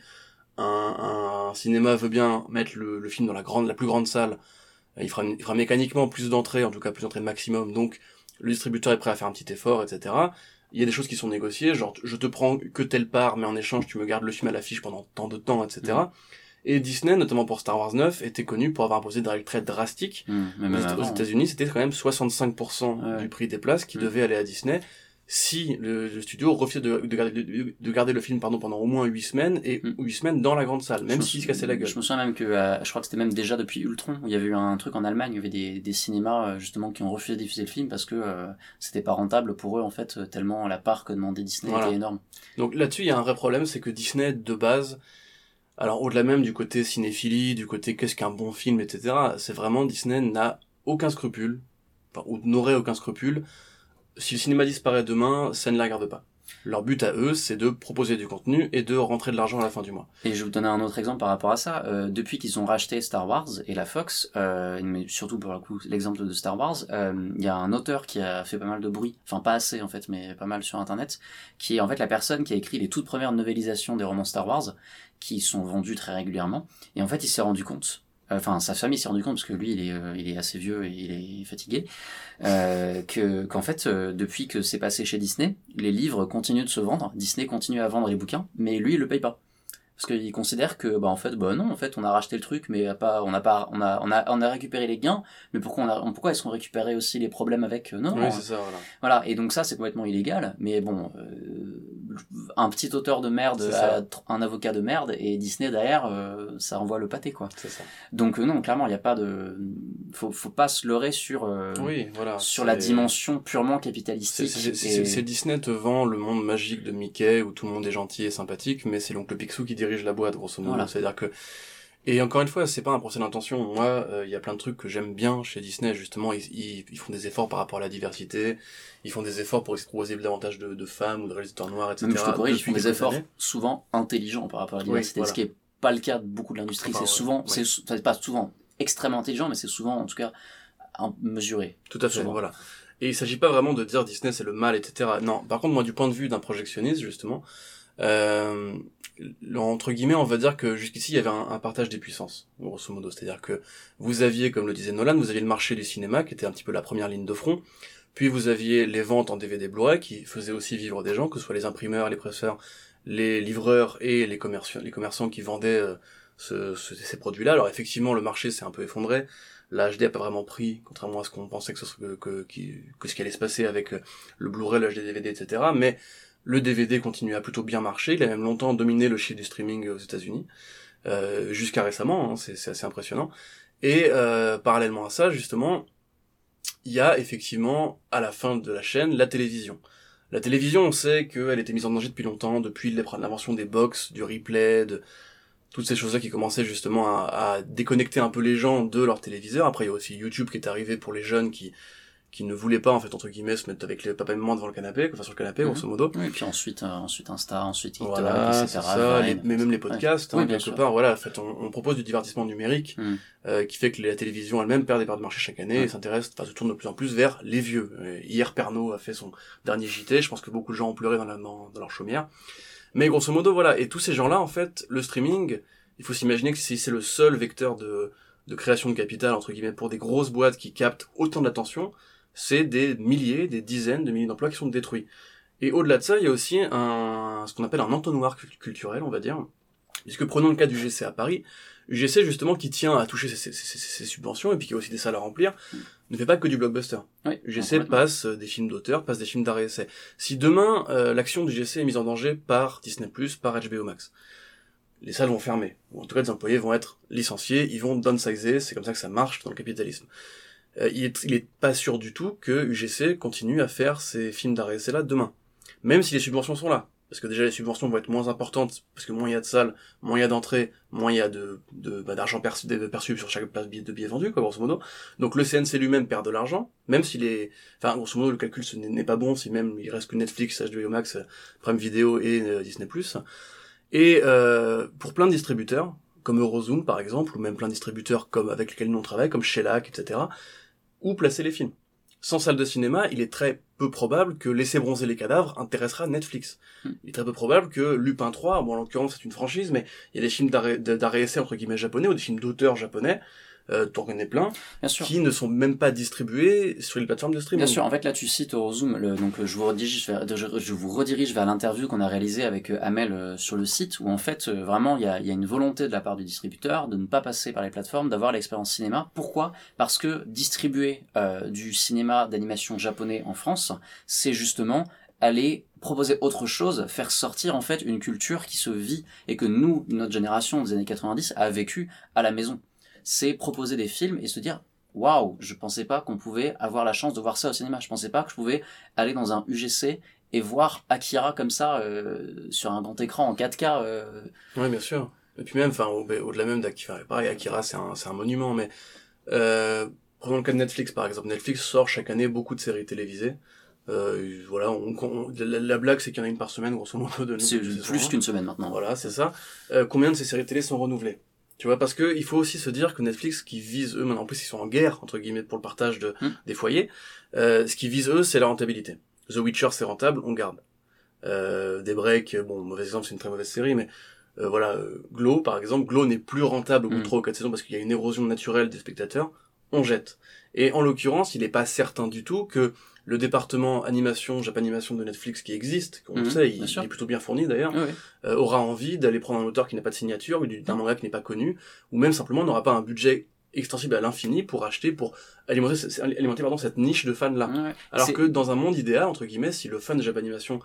un, un cinéma veut bien mettre le, le film dans la grande, la plus grande salle, il fera, il fera mécaniquement plus d'entrées, en tout cas plus d'entrées maximum, donc le distributeur est prêt à faire un petit effort, etc. Il y a des choses qui sont négociées, genre je te prends que telle part, mais en échange tu me gardes le film à l'affiche pendant tant de temps, etc. Et Disney, notamment pour Star Wars 9, était connu pour avoir imposé des règles très drastiques. Mmh, mais Aux hein. États-Unis, c'était quand même 65% Ouais. du prix des places qui Mm. devait aller à Disney si le, le studio refusait de, de, garder, de, de garder le film pardon, pendant au moins 8 semaines et Mm. 8 semaines dans la grande salle, même s'il se cassait la gueule. Je me souviens même que, euh, je crois que c'était même déjà depuis Ultron, où il y avait eu un truc en Allemagne, il y avait des, des cinémas euh, justement qui ont refusé de diffuser le film parce que euh, c'était pas rentable pour eux en fait, euh, tellement la part que demandait Disney Voilà. était énorme. Donc là-dessus, il y a un vrai problème, c'est que Disney, de base, alors au-delà même du côté cinéphilie, du côté qu'est-ce qu'un bon film, etc., c'est vraiment Disney n'a aucun scrupule, enfin, ou n'aurait aucun scrupule. Si le cinéma disparaît demain, ça ne la regarde pas. Leur but à eux, c'est de proposer du contenu et de rentrer de l'argent à la fin du mois. Et je vais vous donner un autre exemple par rapport à ça. Euh, depuis qu'ils ont racheté Star Wars et la Fox, euh, mais surtout pour le coup l'exemple de Star Wars, euh, il y a un auteur qui a fait pas mal de bruit, enfin pas assez en fait, mais pas mal sur Internet, qui est en fait la personne qui a écrit les toutes premières novélisations des romans Star Wars, qui sont vendus très régulièrement. Et en fait, il s'est rendu compte, enfin sa famille s'est rendu compte parce que lui, il est, euh, il est assez vieux et il est fatigué, euh, que qu'en fait, euh, depuis que c'est passé chez Disney, les livres continuent de se vendre, Disney continue à vendre les bouquins, mais lui, il le paye pas parce qu'il considère que bah en fait bah non en fait on a racheté le truc mais pas on a pas on a on a on a récupéré les gains mais pourquoi on a pourquoi est-ce qu'on récupérait aussi les problèmes avec non, Oui, non, c'est ça, voilà. voilà et donc ça c'est complètement illégal mais bon euh, un petit auteur de merde tr- un avocat de merde et Disney derrière euh, ça envoie le pâté quoi ça. donc euh, non clairement il n'y a pas de faut faut pas se leurrer sur euh, Oui, voilà. sur la dimension purement capitalistique c'est- et- c'est- c'est Disney te vend le monde magique de Mickey où tout le monde est gentil et sympathique, mais c'est l'oncle Picsou qui dirige la boîte, grosso modo. Voilà. C'est-à-dire que. Et encore une fois, c'est pas un procès d'intention. Moi, euh, il y a plein de trucs que j'aime bien chez Disney, justement. Ils, ils, ils font des efforts par rapport à la diversité, ils font des efforts pour exposer davantage de, de femmes ou de réalisateurs noirs, etc. Même je te corrige, ils font des efforts années. souvent intelligents par rapport à la Oui, diversité, voilà. ce qui est pas le cas de beaucoup de l'industrie. C'est souvent, ouais. c'est pas souvent, extrêmement intelligent, mais c'est souvent, en tout cas, mesuré. Tout à fait, Souvent. voilà. Et il s'agit pas vraiment de dire Disney c'est le mal, etc. Non, par contre, moi, du point de vue d'un projectionniste, justement, euh, entre guillemets, on va dire que jusqu'ici, il y avait un, partage des puissances, grosso modo. C'est-à-dire que vous aviez, comme le disait Nolan, vous aviez le marché du cinéma, qui était un petit peu la première ligne de front, puis vous aviez les ventes en DVD Blu-ray, qui faisaient aussi vivre des gens, que ce soit les imprimeurs, les presseurs, les livreurs et les commerçants, les commerçants qui vendaient euh, ce- ce- ces produits-là. Alors effectivement, le marché s'est un peu effondré. La HD a pas vraiment pris, contrairement à ce qu'on pensait que ce, que, que ce qui allait se passer avec euh, le Blu-ray, le HD DVD, etc. Mais le DVD continue à plutôt bien marcher. Il a même longtemps dominé le chiffre du streaming aux États-Unis, euh, jusqu'à récemment. hein, c'est assez impressionnant. Et euh, parallèlement à ça, justement, il y a effectivement à la fin de la chaîne la télévision. La télévision, on sait qu'elle était mise en danger depuis longtemps, depuis l'invention des box, du replay, de toutes ces choses-là qui commençaient justement à, à déconnecter un peu les gens de leur téléviseur. Après, il y a aussi YouTube qui est arrivé pour les jeunes qui qui ne voulaient pas en fait entre guillemets se mettre avec les papa et maman devant le canapé, enfin sur le canapé grosso modo. Oui, et puis ensuite, euh, ensuite Insta, ensuite TikTok, Voilà, etc. ça, les- mais même les podcasts, hein, quelque sûr. part, voilà, en fait, on, on propose du divertissement numérique Mm. euh, qui fait que la télévision elle-même perd des parts de marché chaque année et s'intéresse, enfin, se tourne de plus en plus vers les vieux. Euh, hier, Pernod a fait son dernier JT, je pense que beaucoup de gens ont pleuré dans, la, dans, dans leur chaumière. Mais grosso modo, voilà, et tous ces gens-là, en fait, le streaming, il faut s'imaginer que si c'est le seul vecteur de, de création de capital, entre guillemets, pour des grosses boîtes qui captent autant d'attention, c'est des milliers, des dizaines de milliers d'emplois qui sont détruits. Et au-delà de ça, il y a aussi un, ce qu'on appelle un entonnoir cul- culturel, on va dire. Puisque prenons le cas du GC à Paris. UGC, justement, qui tient à toucher ses, ses- ses- ses subventions et puis qui a aussi des salles à remplir, ne fait pas que du blockbuster. Oui, UGC passe euh, des films d'auteur, passe des films d'art et essai. Si demain, euh, l'action du GC est mise en danger par Disney+, par HBO Max, les salles vont fermer. Ou en tout cas, les employés vont être licenciés, ils vont downsizer, c'est comme ça que ça marche dans le capitalisme. Euh, il, est, pas sûr du tout que UGC continue à faire ces films essai là demain. Même si les subventions sont là. Parce que déjà les subventions vont être moins importantes, parce que moins il y a de salles, moins il y a d'entrées, moins il y a de, de bah, d'argent perçu, perçu sur chaque place de billet- vendus, quoi, grosso modo. Donc le CNC lui-même perd de l'argent, même s'il est, enfin, grosso modo, le calcul n'est pas bon si même il reste que Netflix, HBO Max, Prime Video et euh, Disney+. Et euh, pour plein de distributeurs, comme Eurozoom par exemple, ou même plein de distributeurs comme avec lesquels nous on travaille, comme Shellac, etc., où placer les films. Sans salle de cinéma, il est très peu probable que Laisser bronzer les cadavres intéressera Netflix. Hmm. Il est très peu probable que Lupin 3, bon en l'occurrence c'est une franchise, mais il y a des films d'arrêt d'arrêt essai entre guillemets japonais, ou des films d'auteurs japonais, euh, t'en connais plein, Bien sûr. qui ne sont même pas distribués sur les plateformes de streaming. Bien sûr, en fait là tu cites Eurozoom, le, donc je vous redirige vers, je, je vous redirige vers l'interview qu'on a réalisée avec euh, Amel euh, sur le site, où en fait euh, vraiment il y a, y a une volonté de la part du distributeur de ne pas passer par les plateformes, d'avoir l'expérience cinéma. Pourquoi? Parce que distribuer euh, du cinéma d'animation japonais en France, c'est justement aller proposer autre chose, faire sortir en fait une culture qui se vit et que nous, notre génération des années 90, a vécu à la maison. C'est proposer des films et se dire waouh, je pensais pas qu'on pouvait avoir la chance de voir ça au cinéma. Je pensais pas que je pouvais aller dans un UGC et voir Akira comme ça euh, sur un grand écran en 4K. Euh... Oui, bien sûr. Et puis même, enfin, au- au-delà même d'Akira, pareil, Akira, c'est un, monument, mais euh, prenons le cas de Netflix, par exemple. Netflix sort chaque année beaucoup de séries télévisées. Euh, voilà, on, on- la, la blague, c'est qu'il y en a une par semaine, grosso modo, de C'est plus qu'une semaine maintenant. Voilà, c'est ça. Euh, combien de ces séries télé sont renouvelées? Tu vois, parce que il faut aussi se dire que Netflix, qui vise eux, maintenant en plus ils sont en guerre entre guillemets pour le partage de Hmm. des foyers, euh, ce qui vise eux, c'est la rentabilité. The Witcher, c'est rentable, on garde. Euh, des breaks, bon, mauvais exemple, c'est une très mauvaise série, mais euh, voilà, euh, Glow, par exemple, Glow n'est plus rentable au bout de Hmm. trois ou quatre saisons parce qu'il y a une érosion naturelle des spectateurs, on jette. Et en l'occurrence, il n'est pas certain du tout que le département animation, Japanimation de Netflix qui existe, on le Mhm, sait, il, est plutôt bien fourni d'ailleurs, Oui, euh, aura envie d'aller prendre un auteur qui n'a pas de signature, ou du- d'un manga qui n'est pas connu, ou même simplement n'aura pas un budget extensible à l'infini pour acheter, pour alimenter, pardon, cette niche de fans-là. Ouais. Alors que dans un monde idéal, entre guillemets, si le fan de Japanimation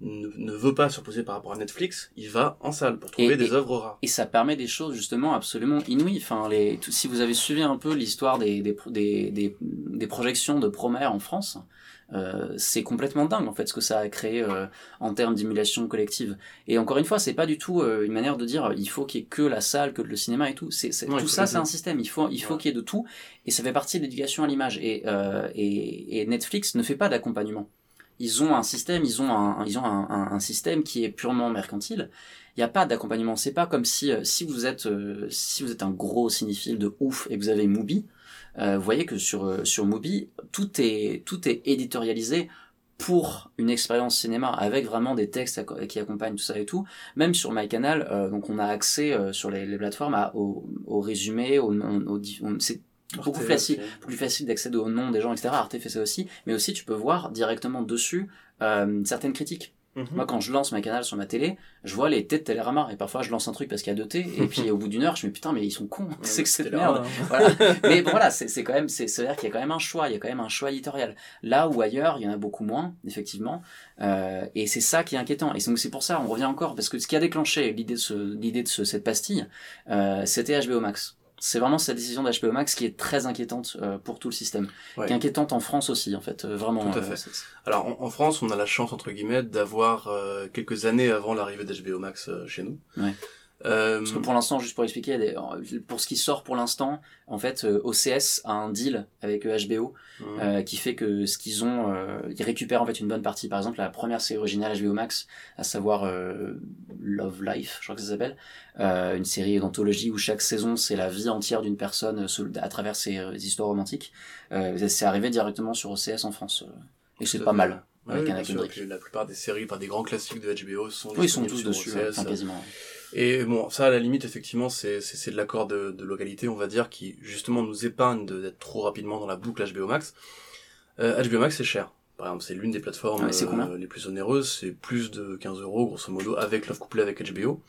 ne, ne veut pas se reposer par rapport à Netflix, il va en salle pour trouver Et- des et- œuvres rares. Et ça permet des choses justement absolument inouïes. Enfin, les, tout- si vous avez suivi un peu l'histoire des, des, des, des, des projections de Promare en France, euh, c'est complètement dingue en fait ce que ça a créé euh, en termes d'émulation collective. Et encore une fois, c'est pas du tout euh, une manière de dire il faut qu'il y ait que la salle, que le cinéma et tout. C'est, c'est- Ouais, tout ça, c'est un système. Il faut, il faut Ouais. qu'il y ait de tout. Et ça fait partie de l'éducation à l'image. Et, euh, et, et Netflix ne fait pas d'accompagnement. ils ont un système, ils ont un, ils ont un, un, un système qui est purement mercantile. Il n'y a pas d'accompagnement. C'est pas comme si, euh, si vous êtes, si vous êtes un gros cinéphile de ouf et que vous avez Mubi, euh, vous voyez que sur, euh, sur Mubi, tout est, tout est éditorialisé pour une expérience cinéma avec vraiment des textes qui accompagnent tout ça et tout. Même sur MyCanal, euh, donc on a accès euh, sur les, les plateformes à, au, au résumé, au, au, au c'est beaucoup facile, plus facile d'accéder au nom des gens, etc. Arte fait ça aussi, mais aussi tu peux voir directement dessus euh, certaines critiques. Mhm. Moi, quand je lance ma canal sur ma télé, je vois les T de Télérama. Et parfois, je lance un truc parce qu'il y a deux T. Et puis, au bout d'une heure, je me dis, putain, mais ils sont cons. c'est que cette merde. voilà. Mais bon, voilà, c'est quand même, c'est c'est à dire qu'il y a quand même un choix. Il y a quand même un choix éditorial. Là ou ailleurs, il y en a beaucoup moins, effectivement. Euh, et c'est ça qui est inquiétant. Et donc, c'est pour ça, on revient encore. Parce que ce qui a déclenché l'idée de, ce, l'idée de ce, cette pastille, euh, c'était HBO Max. C'est vraiment cette décision d'HBO Max qui est très inquiétante euh, pour tout le système. Ouais. Qui est inquiétante en France aussi, en fait. euh, vraiment. Tout à euh, fait. Alors en, en France, on a la chance entre guillemets d'avoir euh, quelques années avant l'arrivée d'HBO Max euh, chez nous. Ouais. Euh, Parce que pour l'instant, juste pour expliquer, pour ce qui sort pour l'instant, en fait, euh, OCS a un deal avec euh, HBO Mhm. euh, qui fait que ce qu'ils ont, euh, ils récupèrent en fait une bonne partie. Par exemple, la première série originale HBO Max, à savoir euh, Love Life, je crois que ça s'appelle, euh, une série d'anthologie où chaque saison c'est la vie entière d'une personne euh, à travers ses euh, histoires romantiques. Euh, c'est arrivé directement sur OCS en France euh, et c'est pas mal. Avec oui, Anna sûr, la plupart des séries, enfin des grands classiques de HBO sont Oui, ils sont tous dessus, OCS. enfin, quasiment. Et bon, ça à la limite, effectivement, c'est c'est c'est de l'accord de, de localité, on va dire, qui justement nous épargne de- d'être trop rapidement dans la boucle HBO Max. Euh, HBO Max c'est cher. Par exemple, c'est l'une des plateformes Ouais, c'est combien euh, les plus onéreuses, c'est plus de 15 euros grosso modo avec l'offre couplée avec HBO.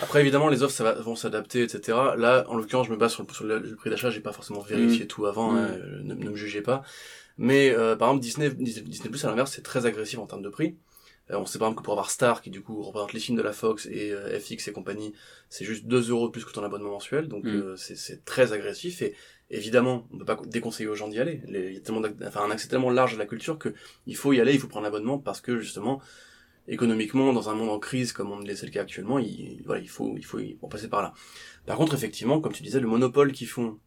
Après, évidemment, les offres ça va, vont s'adapter, etc. Là, en l'occurrence, je me base sur le, sur le- le prix d'achat. J'ai pas forcément vérifié Mm. tout avant. Mm. hein, euh, ne, ne me jugez pas. Mais euh, par exemple, Disney, Disney, Disney Plus à l'inverse, c'est très agressif en termes de prix. Euh, on sait par exemple que pour avoir Star, qui du coup représente les films de la Fox et euh, FX et compagnie, c'est juste 2 euros de plus que ton abonnement mensuel. Donc Mm. euh, c'est- très agressif. Et évidemment, on peut pas déconseiller aux gens d'y aller. Il y a tellement, enfin, un accès tellement large à la culture que il faut y aller, il faut prendre l'abonnement parce que justement, économiquement, dans un monde en crise comme on c'est le cas actuellement, il, voilà, il faut, il faut, il faut passer par là. Par contre, effectivement, comme tu disais, le monopole qu'ils font,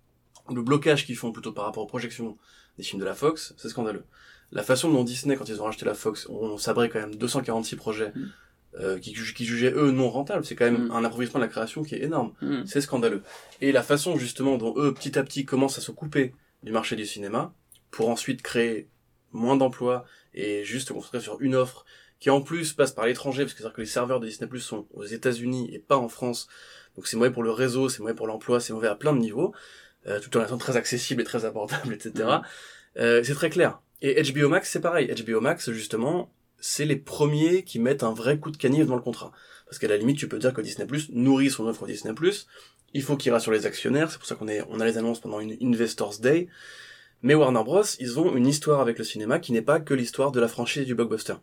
le blocage qu'ils font plutôt par rapport aux projections des films de la Fox, c'est scandaleux. La façon dont Disney, quand ils ont racheté la Fox, ont sabré quand même 246 projets Mm. euh, qui, qui jugeaient eux non rentables, c'est quand même Mm. un appauvrissement de la création qui est énorme. Mm. C'est scandaleux. Et la façon justement dont eux, petit à petit, commencent à se couper du marché du cinéma, pour ensuite créer moins d'emplois et juste se concentrer sur une offre qui en plus passe par l'étranger, parce que c'est-à-dire que les serveurs de Disney Plus sont aux États-Unis et pas en France. Donc c'est mauvais pour le réseau, c'est mauvais pour l'emploi, c'est mauvais à plein de niveaux, tout en étant très accessible et très abordable, etc. Mhm. Euh, c'est très clair. Et HBO Max, c'est pareil. HBO Max, justement, c'est les premiers qui mettent un vrai coup de canif dans le contrat. Parce qu'à la limite, tu peux dire que Disney Plus nourrit son offre Disney Plus. Il faut qu'il rassure les actionnaires. C'est pour ça qu'on est, on a les annonces pendant une Investors Day. Mais Warner Bros, ils ont une histoire avec le cinéma qui n'est pas que l'histoire de la franchise du blockbuster.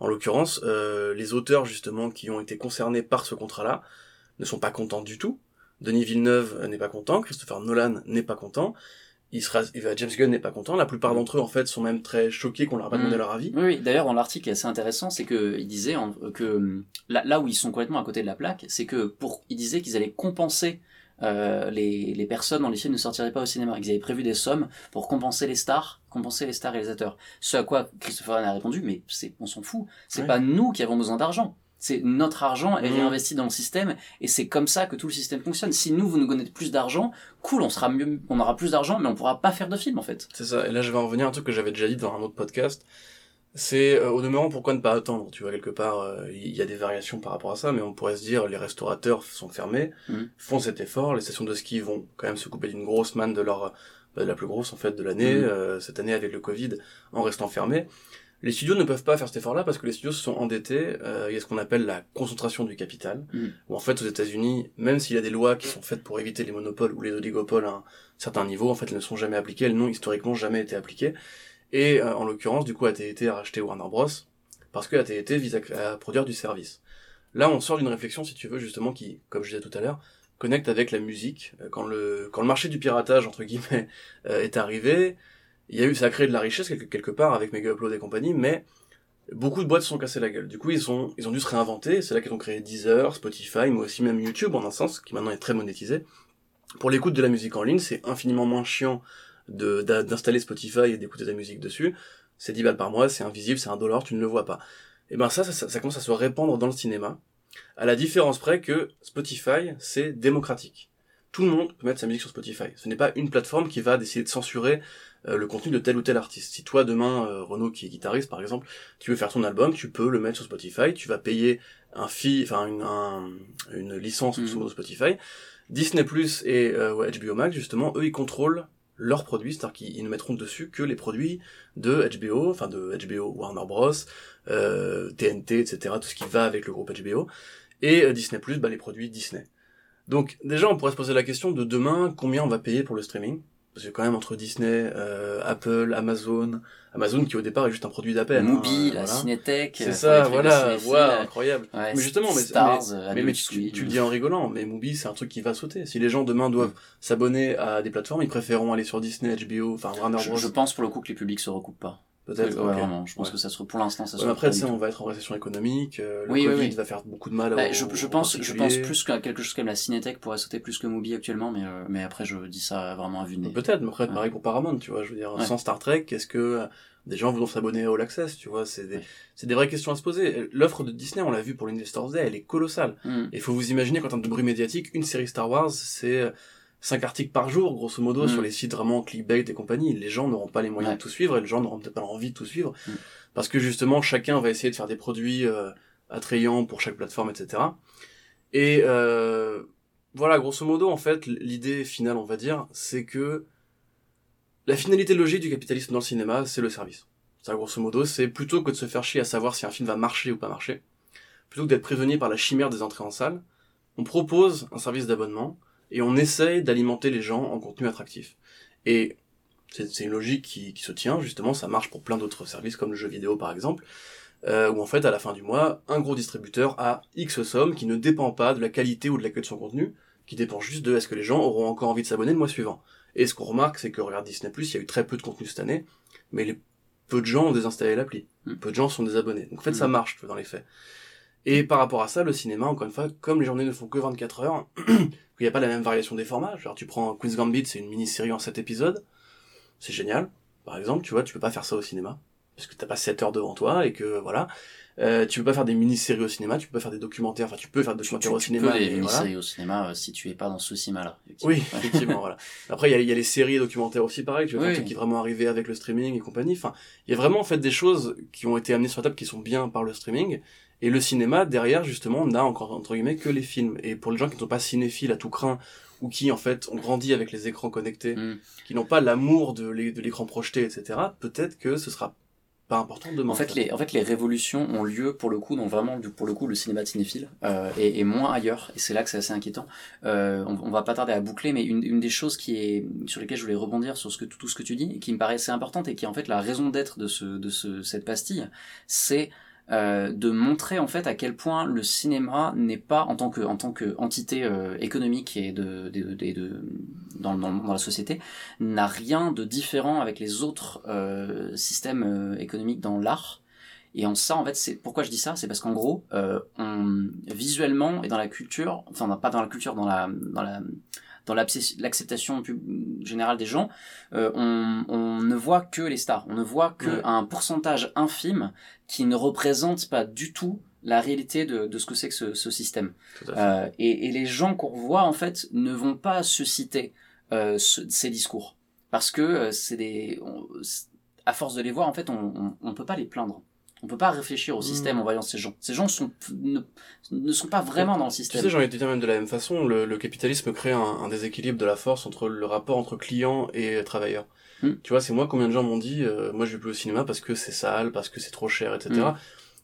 En l'occurrence, euh, les auteurs justement qui ont été concernés par ce contrat-là ne sont pas contents du tout. Denis Villeneuve n'est pas content, Christopher Nolan n'est pas content, il sera, va- James Gunn n'est pas content. La plupart d'entre eux en fait sont même très choqués qu'on leur a pas demandé Mm. leur avis. Oui, oui. d'ailleurs, dans l'article qui est assez intéressant, c'est que il disait en- que là, là où ils sont complètement à côté de la plaque, c'est que pour, il disait qu'ils allaient compenser euh, les, les personnes dont les films ne sortiraient pas au cinéma, qu'ils avaient prévu des sommes pour compenser les stars, compenser les stars réalisateurs. Ce à quoi Christopher Nolan a répondu, mais c'est, on s'en fout. C'est pas nous qui avons besoin d'argent. C'est notre argent est Mhm. réinvesti dans le système et c'est comme ça que tout le système fonctionne. Si nous vous nous donnez plus d'argent, cool, on sera mieux, on aura plus d'argent, mais on pourra pas faire de films en fait. C'est ça. Et là, je vais en revenir à un truc que j'avais déjà dit dans un autre podcast. C'est euh, au demeurant pourquoi ne pas attendre. Tu vois quelque part, euh, il y a des variations par rapport à ça, mais on pourrait se dire les restaurateurs sont fermés, Mhm. font cet effort. Les stations de ski vont quand même se couper d'une grosse manne de leur bah, de la plus grosse en fait de l'année Mhm. euh, cette année avec le Covid en restant fermés. Les studios ne peuvent pas faire cet effort-là parce que les studios se sont endettés. Euh, il y a ce qu'on appelle la concentration du capital. Mhm. Où en fait aux États-Unis, même s'il y a des lois qui sont faites pour éviter les monopoles ou les oligopoles à un certain niveau, en fait elles ne sont jamais appliquées. Elles n'ont historiquement jamais été appliquées. Et euh, en l'occurrence, du coup, AT&T a racheté Warner Bros. parce que AT&T vise à, à produire du service. Là, on sort d'une réflexion, si tu veux, justement, qui, comme je disais tout à l'heure, connecte avec la musique. Euh, Quand le, quand le marché du piratage, entre guillemets, euh, est arrivé, il y a eu, ça a créé de la richesse quelque, part avec Mega Upload et compagnie, mais beaucoup de boîtes se sont cassées la gueule. Du coup, ils ont, ils ont dû se réinventer. C'est là qu'ils ont créé Deezer, Spotify, mais aussi même YouTube, en un sens, qui maintenant est très monétisé. Pour l'écoute de la musique en ligne, c'est infiniment moins chiant de- d'installer Spotify et d'écouter ta musique dessus. c'est 10 balles par mois, c'est invisible, c'est un dollar, tu ne le vois pas. Et ben ça, ça, ça, ça commence à se répandre dans le cinéma, à la différence près que Spotify, c'est démocratique. Tout le monde peut mettre sa musique sur Spotify. Ce n'est pas une plateforme qui va décider de censurer le contenu de tel ou tel artiste. Si toi demain, euh, Renaud qui est guitariste par exemple, tu veux faire ton album, tu peux le mettre sur Spotify, tu vas payer un fee, enfin une, un- une licence Mhm. sur Spotify. Disney Plus et euh, ouais, HBO Max justement, eux ils contrôlent leurs produits, c'est-à-dire qu'ils ils ne mettront dessus que les produits de HBO, enfin de HBO Warner Bros, euh, TNT, etc., tout ce qui va avec le groupe HBO, et euh, Disney Plus, bah, les produits Disney. Donc déjà on pourrait se poser la question de demain combien on va payer pour le streaming? Parce que quand même entre Disney, euh, Apple, Amazon, Amazon qui au départ est juste un produit d'appel. Mubi, hein, la voilà. Cinétech, C'est les ça, voilà, euh, incroyable. ouais, mais justement, mais, Stars, mais, euh, mais, tu, le dis en rigolant, mais Mubi c'est un truc qui va sauter. Si les gens demain doivent s'abonner à des plateformes, ils préféreront aller sur Disney, HBO, enfin Warner Je, Bros. je pense pour le coup que les publics se recoupent pas. Peut-être, Ouais, vraiment. Je pense Ouais. que ça se, pour l'instant, ça se Ouais, après, du on va être en récession économique, euh, le Oui, oui, Covid oui. va faire beaucoup de mal Bah, aux, je, je aux pense, je pense plus qu'à quelque chose comme la Cinétech pourrait sauter plus que Mubi actuellement, mais, euh, mais après je dis ça vraiment à vue de nez. Peut-être, mais après, pareil pour Paramount, tu vois, je veux dire, sans Star Trek, est-ce que euh, des gens voudront s'abonner à All Access, tu vois, c'est des, c'est des vraies questions à se poser. L'offre de Disney, on l'a vu pour l'Investors Day, elle est colossale. Mm. Et faut vous imaginer qu'en termes de bruit médiatique, une série Star Wars, c'est 5 articles par jour, grosso modo, Mm. sur les sites vraiment clickbait et compagnie. Les gens n'auront pas les moyens Ouais. de tout suivre et les gens n'auront peut-être pas l'envie de tout suivre. Mm. Parce que justement, chacun va essayer de faire des produits euh, attrayants pour chaque plateforme, etc. Et euh, voilà, grosso modo, en fait, l'idée finale, on va dire, c'est que la finalité logique du capitalisme dans le cinéma, c'est le service. Ça, grosso modo, c'est plutôt que de se faire chier à savoir si un film va marcher ou pas marcher, plutôt que d'être prisonnier par la chimère des entrées en salle, on propose un service d'abonnement et on essaye d'alimenter les gens en contenu attractif. Et c'est une logique qui, qui se tient, justement, ça marche pour plein d'autres services comme le jeu vidéo par exemple, euh, où en fait à la fin du mois, un gros distributeur a X somme qui ne dépend pas de la qualité ou de l'accueil de son contenu, qui dépend juste de est-ce que les gens auront encore envie de s'abonner le mois suivant. Et ce qu'on remarque, c'est que regarde Disney+, il y a eu très peu de contenu cette année, mais les, peu de gens ont désinstallé l'appli. Mm. Peu de gens sont désabonnés. Donc en fait, Mm. ça marche tu vois, dans les faits. Et par rapport à ça, le cinéma, encore une fois, comme les journées ne font que 24 heures, il n'y a pas la même variation des formats. Genre, tu prends Queen's Gambit, c'est une mini-série en 7 épisodes. C'est génial. Par exemple, tu vois, tu peux pas faire ça au cinéma. Parce que t'as pas 7 heures devant toi et que, voilà. Euh, tu peux pas faire des mini-séries au cinéma, tu peux pas faire des documentaires, enfin, tu peux faire des Tu, documentaires tu au peux cinéma. les mais mini-séries voilà. au cinéma euh, si tu es pas dans ce cinéma-là. Oui, effectivement, voilà. Après, il y a, il y a les séries et documentaires aussi, pareil, tu vois, Oui. qui est vraiment arrivé avec le streaming et compagnie. Enfin, il y a vraiment, en fait, des choses qui ont été amenées sur la table qui sont bien par le streaming. Et le cinéma, derrière, justement, n'a encore, entre guillemets, que les films. Et pour les gens qui ne sont pas cinéphiles à tout craint, ou qui, en fait, ont grandi avec les écrans connectés, Mm. qui n'ont pas l'amour de l'é- de l'écran projeté, etc., peut-être que ce sera pas important demain. En fait, les, en fait, les révolutions ont lieu pour le coup dans vraiment pour le coup le cinéma cinéphile euh, et, et moins ailleurs. Et c'est là que c'est assez inquiétant. Euh, on, on va pas tarder à boucler, mais une, une des choses qui est sur lesquelles je voulais rebondir sur ce que tout ce que tu dis et qui me paraissait importante et qui est en fait la raison d'être de ce de ce cette pastille, c'est euh, de montrer en fait à quel point le cinéma n'est pas en tant que en tant que entité euh, économique et de, de, de, de- dans, dans, dans la société n'a rien de différent avec les autres euh, systèmes euh, économiques dans l'art. Et en ça en fait c'est pourquoi je dis ça? C'est parce qu'en gros euh, on visuellement et dans la culture enfin pas dans la culture dans la dans la dans l'acceptation générale des gens, euh, on, on ne voit que les stars. On ne voit que Ouais. un pourcentage infime qui ne représente pas du tout la réalité de, de ce que c'est que ce, ce système. Euh, et, et les gens qu'on voit en fait ne vont pas susciter euh, ce- ces discours parce que c'est des on- à force de les voir en fait on, on, on peut pas les plaindre on peut pas réfléchir au système Mm. en voyant ces gens ces gens sont ne, ne sont pas vraiment dans le Tu système sais, j'ai envie de te dire même de la même façon, le, le capitalisme crée un, un déséquilibre de la force entre le rapport entre client et travailleur. Hmm. Tu vois, c'est moi combien de gens m'ont dit, euh, moi je vais plus au cinéma parce que c'est sale, parce que c'est trop cher, etc. Hmm.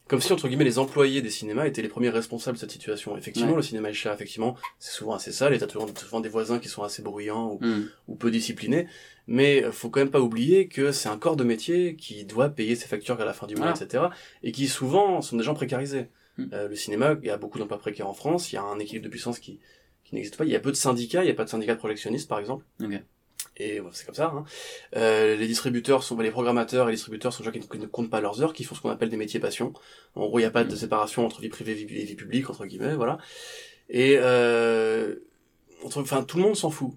Comme si, entre guillemets, les employés des cinémas étaient les premiers responsables de cette situation. Effectivement, Ouais. le cinéma est cher, effectivement, c'est souvent assez sale, et t'as souvent, souvent des voisins qui sont assez bruyants ou, Mm. ou peu disciplinés, mais euh, faut quand même pas oublier que c'est un corps de métier qui doit payer ses factures à la fin du mois, etc. Et qui souvent sont des gens précarisés. Mm. Euh, le cinéma, il y a beaucoup d'emplois précaires en France, il y a un équilibre de puissance qui, qui n'existe pas, il y a peu de syndicats, il y a pas de syndicats de projectionnistes par exemple. Ok. Et ouais, c'est comme ça. Hein. Euh, les distributeurs sont, les programmateurs et les distributeurs sont des gens qui ne, comptent pas leurs heures, qui font ce qu'on appelle des métiers passion. En gros, il n'y a pas de séparation entre vie privée et vie, publique entre guillemets, voilà. Et euh, entre, enfin, tout le monde s'en fout.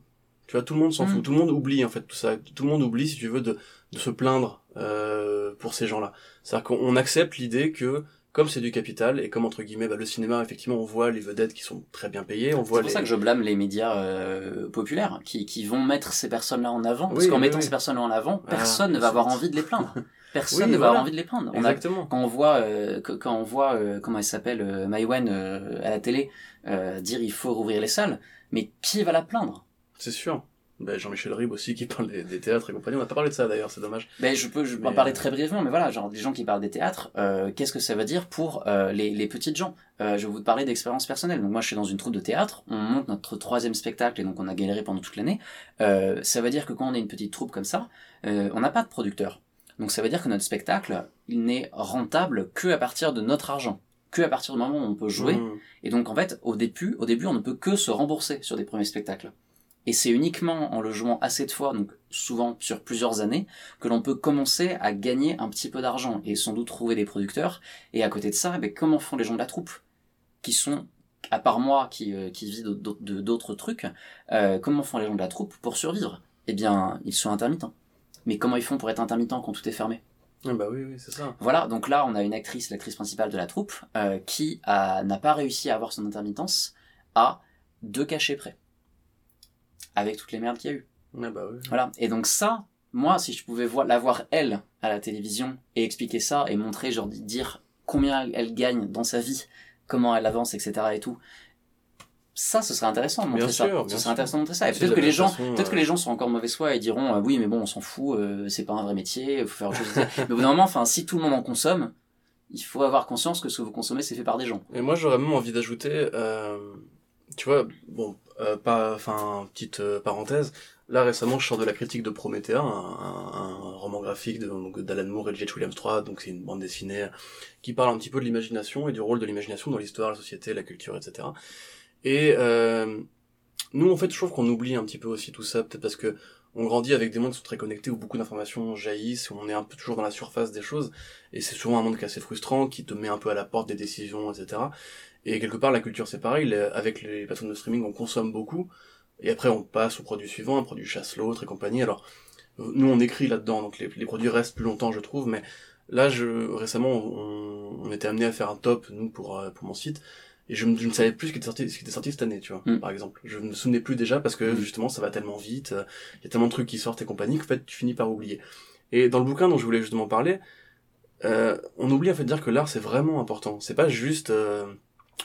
Tu vois, tout le monde s'en Mm. fout, tout le monde oublie en fait tout ça. Tout le monde oublie, si tu veux, de, de se plaindre euh, pour ces gens-là. C'est-à-dire qu'on on accepte l'idée que comme c'est du capital et comme entre guillemets bah, le cinéma effectivement on voit les vedettes qui sont très bien payées, on C'est voit pour les ça que je blâme les médias euh, populaires qui, qui vont mettre ces personnes-là en avant. Parce Oui, qu'en oui, mettant oui. ces personnes-là en avant, Ah, personne ne va avoir c'est- envie de les plaindre. Personne ne va voilà. avoir envie de les plaindre. On a- Exactement. quand on voit, euh, quand on voit euh, comment elle s'appelle, Maïwen à la télé, dire il faut rouvrir les salles, mais qui va la plaindre? C'est sûr. Ben, Jean-Michel Ribes aussi qui parle des, des théâtres et compagnie. On n'a pas parlé de ça d'ailleurs, c'est dommage. Ben, je peux, je peux en parler très brièvement, mais voilà, genre des gens qui parlent des théâtres, euh, qu'est-ce que ça veut dire pour euh, les, les petites gens? Euh, Je vais vous parler d'expérience personnelle. Donc moi, je suis dans une troupe de théâtre, on monte notre troisième spectacle et donc on a galéré pendant toute l'année. Euh, ça veut dire que quand on est une petite troupe comme ça, euh, on n'a pas de producteur. Donc ça veut dire que notre spectacle, il n'est rentable que à partir de notre argent, que à partir du moment où on peut jouer. Mmh. Et donc en fait, au début, au début, on ne peut que se rembourser sur des premiers spectacles. Et c'est uniquement en le jouant assez de fois, donc souvent sur plusieurs années, que l'on peut commencer à gagner un petit peu d'argent et sans doute trouver des producteurs. Et à côté de ça, eh ben, comment font les gens de la troupe qui sont, à part moi qui, euh, qui vis d'autres- de d'autres trucs, euh, comment font les gens de la troupe pour survivre? Eh bien, ils sont intermittents. Mais comment ils font pour être intermittents quand tout est fermé? Ah bah oui, oui, c'est ça. voilà, donc là, on a une actrice, l'actrice principale de la troupe, euh, qui n'a pas réussi à avoir son intermittence à deux cachets près. Avec toutes les merdes qu'il y a eu. Ah bah oui. Voilà. Et donc ça, moi, si je pouvais voir, la voir elle à la télévision et expliquer ça et montrer, genre di- dire combien elle, elle gagne dans sa vie, comment elle avance, etc. et tout. Ça, ce serait intéressant de montrer Bien ça. sûr, ce serait sûr. intéressant de montrer ça. Et peut-être que les gens, peut-être que les gens sont encore de mauvaise foi et diront, euh, oui, mais bon, on s'en fout, euh, c'est pas un vrai métier, il faut faire autre chose. mais au bout d'un moment, enfin, si tout le monde en consomme, il faut avoir conscience que ce que vous consommez, c'est fait par des gens. Et moi, j'aurais même envie d'ajouter, euh, tu vois, bon, pas, enfin, petite euh, parenthèse. Là, récemment, je sors de la critique de Promethea, un, un- un roman graphique d'Alan Moore et de J.H. Williams III, donc c'est une bande dessinée qui parle un petit peu de l'imagination et du rôle de l'imagination dans l'histoire, la société, la culture, etc. Et euh, nous, en fait, je trouve qu'on oublie un petit peu aussi tout ça, peut-être parce que on grandit avec des mondes qui sont très connectés, où beaucoup d'informations jaillissent, où on est un peu toujours dans la surface des choses, et c'est souvent un monde qui est assez frustrant, qui te met un peu à la porte des décisions, etc. Et quelque part, la culture, c'est pareil, avec les plateformes de streaming, on consomme beaucoup, et après, on passe au produit suivant, un produit chasse l'autre et compagnie. Alors, nous, on écrit là-dedans, donc les, les produits restent plus longtemps, je trouve, mais là, je, récemment, on, on était amené à faire un top, nous, pour, euh, pour mon site, et je, ne- je ne savais plus ce qui était sorti, ce qui était sorti cette année, tu vois, Mm. par exemple. Je ne me souvenais plus déjà parce que, Mm. justement, ça va tellement vite, il y a tellement de trucs qui sortent et compagnie qu'en fait, tu finis par oublier. Et dans le bouquin dont je voulais justement parler, euh, on oublie en fait de dire que l'art c'est vraiment important. C'est pas juste euh,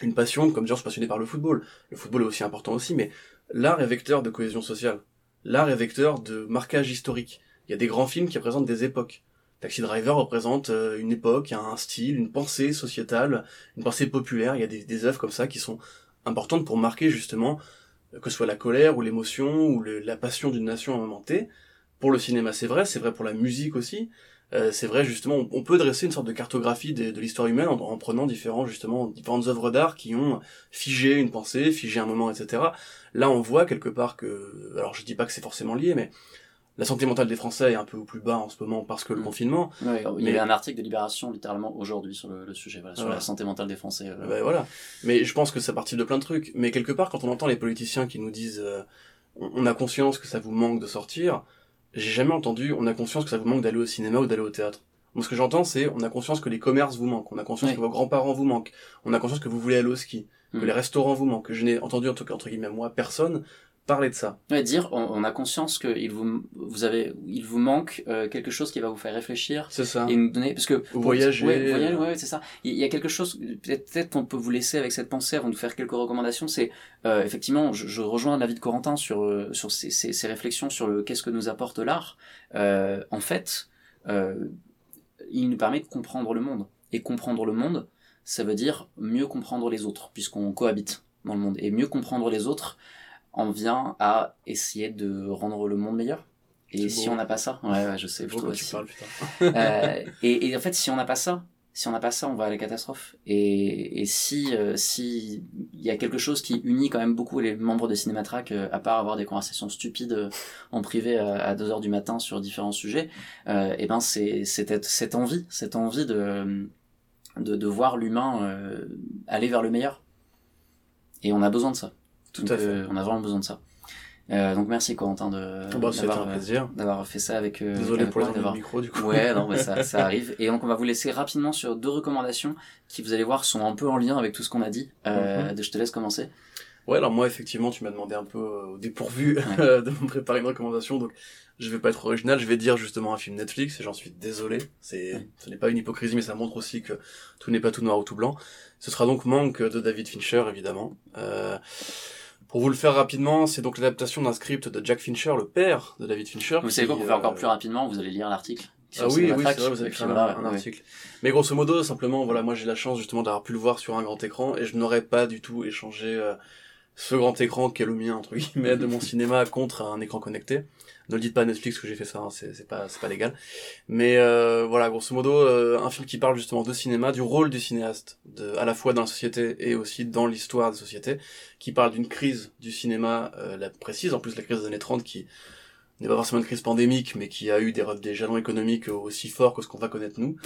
une passion comme suis passionné par le football. Le football est aussi important aussi, mais l'art est vecteur de cohésion sociale. L'art est vecteur de marquage historique. Il y a des grands films qui représentent des époques. Taxi Driver représente euh, une époque, un style, une pensée sociétale, une pensée populaire. Il y a des, des œuvres comme ça qui sont importantes pour marquer justement que ce soit la colère ou l'émotion ou la passion d'une nation à un moment T. Pour le cinéma, c'est vrai, c'est vrai pour la musique aussi. Euh, c'est vrai justement, on, on peut dresser une sorte de cartographie de, de l'histoire humaine en, en prenant différents justement différentes œuvres d'art qui ont figé une pensée, figé un moment, etc. Là, on voit quelque part que, alors je dis pas que c'est forcément lié, mais la santé mentale des Français est un peu au plus bas en ce moment parce que le Mm. confinement. Ouais, il y Mais- avait un article de Libération littéralement aujourd'hui sur le, le sujet, voilà, sur Voilà. la santé mentale des Français. euh. Ben voilà. Mais je pense que ça partit de plein de trucs. Mais quelque part, quand on entend les politiciens qui nous disent euh, on on a conscience que ça vous manque de sortir, j'ai jamais entendu on a conscience que ça vous manque d'aller au cinéma ou d'aller au théâtre. Moi, ce que j'entends, c'est on a conscience que les commerces vous manquent, on a conscience Ouais. que vos grands-parents vous manquent, on a conscience que vous voulez aller au ski, que Mm. les restaurants vous manquent. Je n'ai entendu, en tout cas, entre guillemets, moi, personne parler de ça. Ouais, dire, on, on a conscience qu'il vous, vous avez, il vous manque euh, quelque chose qui va vous faire réfléchir C'est ça. et nous donner, parce que voyager, ouais, voyager, euh. ouais, c'est ça. Il y a quelque chose, peut-être qu'on peut vous laisser avec cette pensée avant de faire quelques recommandations. C'est euh, effectivement, je, je rejoins l'avis de Corentin sur sur ces, ces, ces réflexions sur le qu'est-ce que nous apporte l'art. Euh, en fait, il nous permet de comprendre le monde et comprendre le monde, ça veut dire mieux comprendre les autres puisqu'on cohabite dans le monde et mieux comprendre les autres en vient à essayer de rendre le monde meilleur. Et si beau. on n'a pas ça, ouais, ouais, je sais, je trouve aussi. parles. Euh, et, et en fait, si on n'a pas ça, si on n'a pas ça, on va à la catastrophe. Et, et si euh, si il y a quelque chose qui unit quand même beaucoup les membres de Cinématrack, euh, à part avoir des conversations stupides en privé à 2 heures du matin sur différents sujets, et ben c'est cette envie, cette envie de de, de voir l'humain aller vers le meilleur. Et on a besoin de ça. Tout Donc, à fait. euh, on a vraiment besoin de ça. Euh, donc merci Corentin de Oh, bah, d'avoir, euh, d'avoir fait ça avec euh, Désolé avec pour du micro, du coup. Ouais, non, mais ça, ça arrive. Et donc on va vous laisser rapidement sur deux recommandations qui vous allez voir sont un peu en lien avec tout ce qu'on a dit. Euh, Mhm. Je te laisse commencer. Ouais, alors moi, effectivement, tu m'as demandé un peu euh, au dépourvu de me préparer une recommandation, donc je vais pas être original, je vais dire justement un film Netflix, et j'en suis désolé. C'est, ce n'est pas une hypocrisie, mais ça montre aussi que tout n'est pas tout noir ou tout blanc. Ce sera donc Manque de David Fincher, évidemment. Euh, pour vous le faire rapidement, c'est donc l'adaptation d'un script de Jack Fincher, le père de David Fincher. Vous savez quoi, pour faire euh, encore plus rapidement, vous allez lire l'article. Ah oui, oui, c'est vrai, vous avez écrit un, voilà, un ouais. article. Mais grosso modo, simplement, voilà, moi j'ai la chance justement d'avoir pu le voir sur un grand écran et je n'aurais pas du tout échangé euh, ce grand écran qui est le mien entre guillemets de mon cinéma contre un écran connecté. Ne le dites pas à Netflix que j'ai fait ça, hein, c'est pas pas légal. Mais euh, voilà, grosso modo, euh, un film qui parle justement de cinéma, du rôle du cinéaste, à la fois dans la société et aussi dans l'histoire des sociétés, qui parle d'une crise du cinéma euh, la précise, en plus la crise des années 30 qui n'est pas forcément une crise pandémique, mais qui a eu des, des jalons économiques aussi forts que ce qu'on va connaître nous,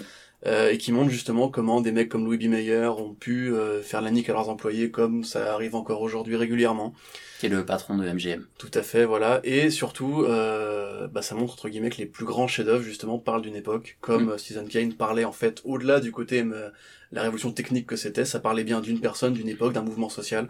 euh, et qui montre justement comment des mecs comme Louis B. Mayer ont pu euh, faire la nique à leurs employés, comme ça arrive encore aujourd'hui régulièrement. Qui est le patron de MGM. Tout à fait, voilà. Et surtout, euh, bah, ça montre entre guillemets que les plus grands chefs-d'œuvre justement parlent d'une époque, comme Mm. euh, Citizen Kane parlait en fait au-delà du côté euh, la révolution technique que c'était, ça parlait bien d'une personne, d'une époque, d'un mouvement social,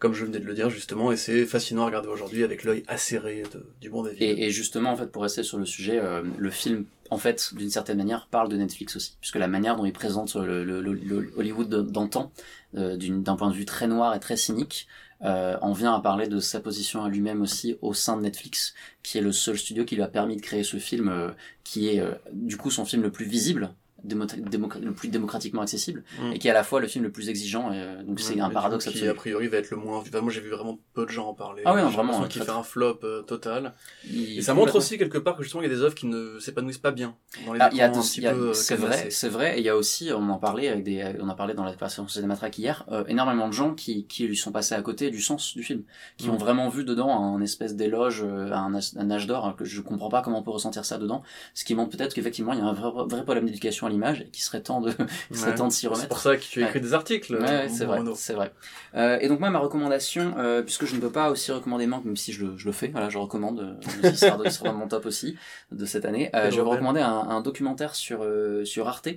comme je venais de le dire justement, et c'est fascinant à regarder aujourd'hui avec l'œil acéré de- du bon David. Et, et justement, en fait, pour rester sur le sujet, euh, le film, en fait, d'une certaine manière, parle de Netflix aussi, puisque la manière dont il présente le, le- le- le Hollywood d'antan, euh, d'un point de vue très noir et très cynique, euh, en vient à parler de sa position à lui-même aussi au sein de Netflix, qui est le seul studio qui lui a permis de créer ce film, euh, qui est euh, du coup son film le plus visible. Le plus démocratiquement accessible Mm. et qui est à la fois le film le plus exigeant et, euh, donc c'est Ouais, un paradoxe qui absolu a priori va être le moins vu. Enfin, moi j'ai vu vraiment peu de gens en parler. Ah ouais, non, vraiment, très, fait un flop euh, total. Il- Et ça montre aussi quelque part que justement il y a des œuvres qui ne s'épanouissent pas bien dans les Ah, euh, c'est vrai, c'est vrai. Et il y a aussi, on en parlait avec des, on en parlait dans la passion Cinématrack hier, euh, énormément de gens qui, qui lui sont passés à côté du sens du film, qui Mm. ont vraiment vu dedans un espèce d'éloge, un, âge- un âge d'or, hein, que je comprends pas comment on peut ressentir ça dedans. Ce qui montre peut-être qu'effectivement il y a un vrai, vrai problème d'éducation l'image et qu'il serait temps de, Ouais. temps de s'y remettre. C'est pour ça que tu as écrit Ouais. des articles. Ouais, c'est vrai, c'est vrai. Euh, et donc moi, ma recommandation, euh, puisque je ne peux pas aussi recommander Manque, même si je le, je le fais, voilà, je recommande, euh, sera, dans mon top aussi de cette année. Euh, je vais vous recommander un, un documentaire sur sur Arte.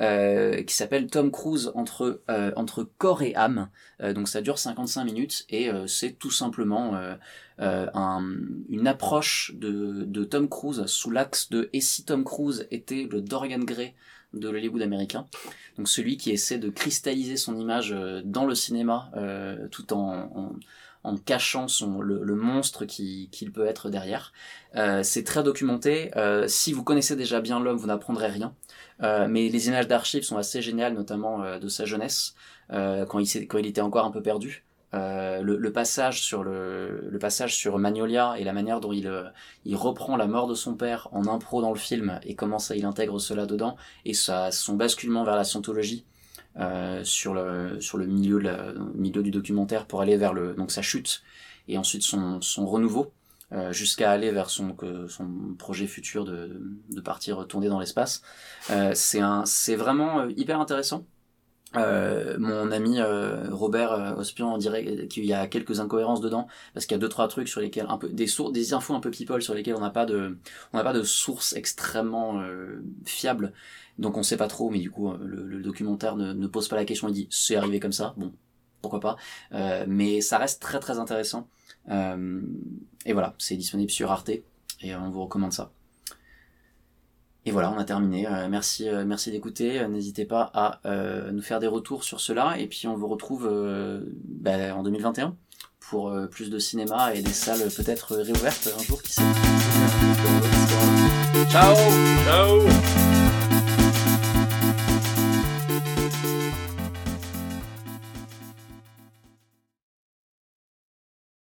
Euh, qui s'appelle Tom Cruise entre euh, entre corps et âme. Euh, donc ça dure 55 minutes et euh, c'est tout simplement euh, euh, un, une approche de, de Tom Cruise sous l'axe de et si Tom Cruise était le Dorian Gray de l'Hollywood américain? Donc celui qui essaie de cristalliser son image dans le cinéma tout en, en, en cachant son, le, le monstre qui- qu'il peut être derrière. Euh, c'est très documenté. Euh, si vous connaissez déjà bien l'homme, vous n'apprendrez rien. Euh, mais les images d'archives sont assez géniales, notamment euh, de sa jeunesse, euh, quand, il quand il était encore un peu perdu. Euh, le, le passage sur le, le passage sur Magnolia et la manière dont il, euh, il reprend la mort de son père en impro dans le film et comment ça il intègre cela dedans et sa, son basculement vers la scientologie sur le sur le milieu de la- milieu du documentaire pour aller vers le donc sa chute et ensuite son son renouveau euh, jusqu'à aller vers son son projet futur de de partir tourner dans l'espace. Euh, c'est un c'est vraiment euh, hyper intéressant. Euh, mon ami euh, Robert euh, Ospion dirait qu'il y a quelques incohérences dedans parce qu'il y a deux trois trucs sur lesquels un peu des sources des infos un peu people sur lesquelles on n'a pas de on n'a pas de sources extrêmement euh, fiables donc on sait pas trop mais du coup euh, le, documentaire ne, ne pose pas la question il dit c'est arrivé comme ça bon pourquoi pas Euh, mais ça reste très très intéressant Euh, et voilà c'est disponible sur Arte et on vous recommande ça et voilà, on a terminé. Merci, merci d'écouter. N'hésitez pas à nous faire des retours sur cela. Et puis on vous retrouve ben, en 2021 pour plus de cinéma et des salles peut-être réouvertes un jour, qui. Ciao Ciao